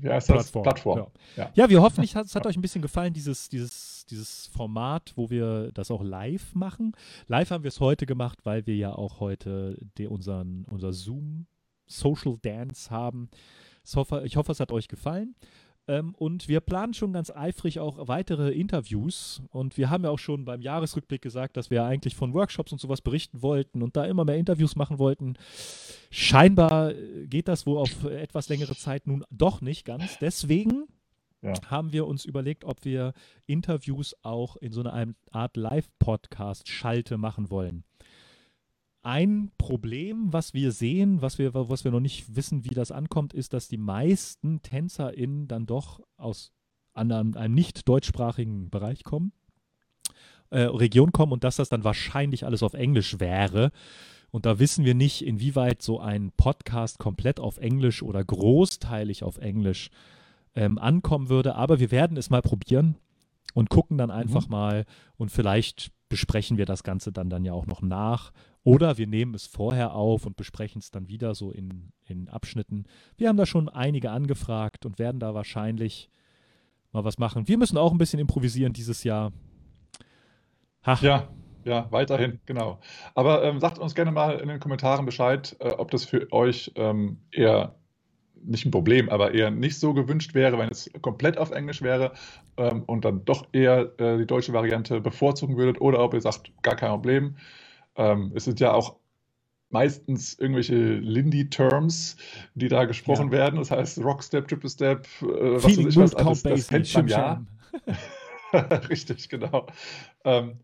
wie heißt das? Plattform, Ja. Ja. Ja, wir hoffen, es hat, es hat euch ein bisschen gefallen, dieses, dieses, dieses Format, wo wir das auch live machen. Live haben wir es heute gemacht, weil wir ja auch heute unseren, unser Zoom Social Dance haben. Ich hoffe, ich hoffe, es hat euch gefallen. Ähm, und wir planen schon ganz eifrig auch weitere Interviews. Und wir haben ja auch schon beim Jahresrückblick gesagt, dass wir eigentlich von Workshops und sowas berichten wollten und da immer mehr Interviews machen wollten. Scheinbar äh, geht das wohl auf etwas längere Zeit nun doch nicht ganz. Deswegen Ja. haben wir uns überlegt, ob wir Interviews auch in so einer Art Live-Podcast-Schalte machen wollen. Ein Problem, was wir sehen, was wir, was wir noch nicht wissen, wie das ankommt, ist, dass die meisten TänzerInnen dann doch aus einem, einem nicht deutschsprachigen Bereich kommen, äh, Region kommen und dass das dann wahrscheinlich alles auf Englisch wäre. Und da wissen wir nicht, inwieweit so ein Podcast komplett auf Englisch oder großteilig auf Englisch ähm, ankommen würde. Aber wir werden es mal probieren und gucken dann einfach mal und vielleicht besprechen wir das Ganze dann, dann ja auch noch nach. Oder wir nehmen es vorher auf und besprechen es dann wieder so in, in Abschnitten. Wir haben da schon einige angefragt und werden da wahrscheinlich mal was machen. Wir müssen auch ein bisschen improvisieren dieses Jahr. Ha, Ja, ja, weiterhin, genau. Aber ähm, sagt uns gerne mal in den Kommentaren Bescheid, äh, ob das für euch ähm, eher nicht ein Problem, aber eher nicht so gewünscht wäre, wenn es komplett auf Englisch wäre ähm, und dann doch eher äh, die deutsche Variante bevorzugen würdet oder ob ihr sagt, gar kein Problem. Ähm, es sind ja auch meistens irgendwelche Lindy-Terms, die da gesprochen Ja. werden. Das heißt Rockstep, Triple Step, äh, was weiß ich was alles, das kennt man ja. *laughs* Richtig, genau. Ähm,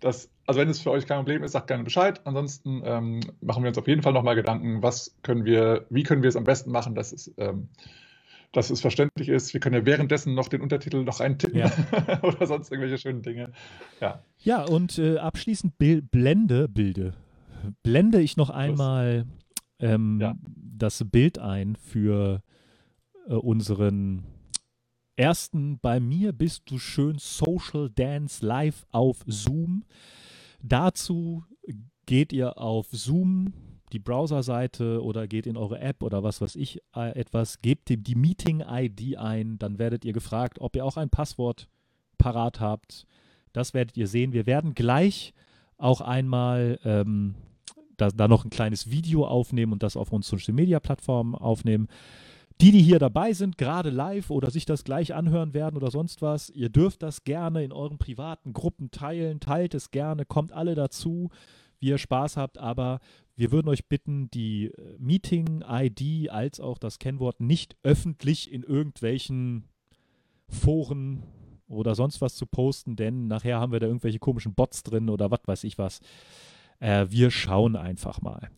das, also wenn es für euch kein Problem ist, sagt gerne Bescheid. Ansonsten ähm, machen wir uns auf jeden Fall nochmal Gedanken, was können wir, wie können wir es am besten machen, dass es, ähm, dass es verständlich ist. Wir können ja währenddessen noch den Untertitel noch eintippen Ja. *laughs* oder sonst irgendwelche schönen Dinge. Ja, Ja, und äh, abschließend bil blende, bilde, blende ich noch einmal ähm, Ja. das Bild ein für äh, unseren ersten Bei mir bist du schön Social Dance live auf Zoom. Dazu geht ihr auf Zoom, die Browserseite oder geht in eure App oder was weiß ich äh, etwas, gebt die, die Meeting-ID ein, dann werdet ihr gefragt, ob ihr auch ein Passwort parat habt. Das werdet ihr sehen. Wir werden gleich auch einmal ähm, da, da noch ein kleines Video aufnehmen und das auf unseren Social Media Plattformen aufnehmen. Die, die hier dabei sind, gerade live oder sich das gleich anhören werden oder sonst was, ihr dürft das gerne in euren privaten Gruppen teilen, teilt es gerne, kommt alle dazu, wie ihr Spaß habt, aber wir würden euch bitten, die äh, Meeting-ID als auch das Kennwort nicht öffentlich in irgendwelchen Foren oder sonst was zu posten, denn nachher haben wir da irgendwelche komischen Bots drin oder was weiß ich was. Äh, wir schauen einfach mal.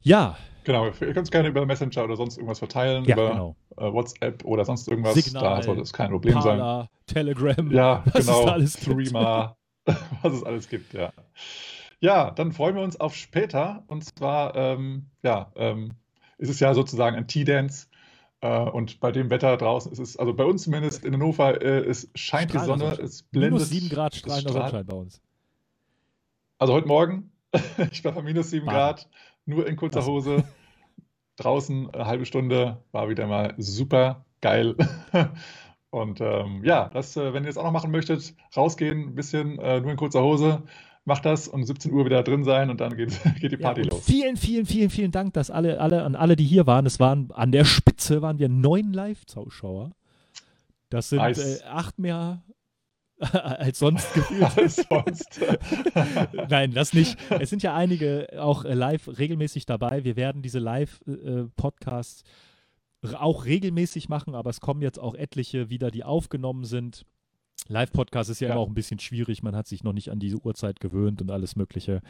Ja, genau. Ihr könnt es gerne über Messenger oder sonst irgendwas verteilen, ja, über genau. äh, WhatsApp oder sonst irgendwas. Signal, da sollte es kein Problem sein. Parler, Telegram, Ja, was es genau. da alles. Threema, *laughs* was es alles gibt, ja. Ja, dann freuen wir uns auf später. Und zwar, ähm, ja, ähm, ist es ja sozusagen ein Tea-Dance. Äh, und bei dem Wetter draußen ist es, also bei uns zumindest in Hannover, äh, es scheint die Sonne, es blendet. Minus 7 Grad strahlender. Sonnenschein bei uns. Also heute Morgen, *laughs* ich war bei minus 7 Wahnsinn. Grad, nur in kurzer. Hose. Draußen eine halbe Stunde, war wieder mal super geil. *laughs* Und ähm, ja, das, äh, wenn ihr das auch noch machen möchtet, rausgehen, ein bisschen, äh, nur in kurzer Hose, macht das um 17 Uhr wieder drin sein und dann geht, *laughs* geht die Ja, Party und los. vielen, vielen, vielen, vielen Dank, dass alle, alle, an alle, die hier waren, es waren an der Spitze waren wir neun Live-Zuschauer. Das sind äh, acht mehr *laughs* als sonst gefühlt. *laughs* Alles sonst. Nein, das nicht. Es sind ja einige auch äh, live regelmäßig dabei. Wir werden diese Live-Podcasts auch regelmäßig machen, aber es kommen jetzt auch etliche wieder, die aufgenommen sind. Live-Podcast ist ja, Ja. immer auch ein bisschen schwierig. Man hat sich noch nicht an diese Uhrzeit gewöhnt und alles Mögliche.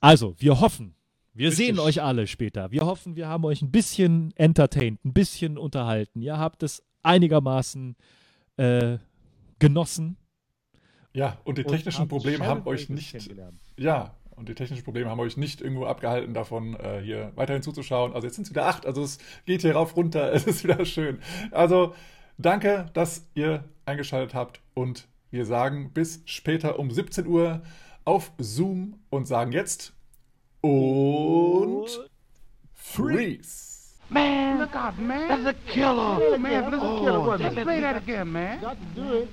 Also, wir hoffen, wir Richtig. sehen euch alle später. Wir hoffen, wir haben euch ein bisschen entertained, ein bisschen unterhalten. Ihr habt es einigermaßen äh, genossen. Ja, und die und technischen habt Probleme haben euch nicht, ja, und die technischen Probleme haben euch nicht irgendwo abgehalten davon, äh, hier weiterhin zuzuschauen. Also jetzt sind es wieder acht, also es geht hier rauf, runter, *laughs* es ist wieder schön. Also danke, dass ihr eingeschaltet habt und wir sagen bis später um 17 Uhr auf Zoom und sagen jetzt und Freeze. Man, look out, man. That's a killer. Oh, man, that's a killer. Just play that again, man. Got to do it.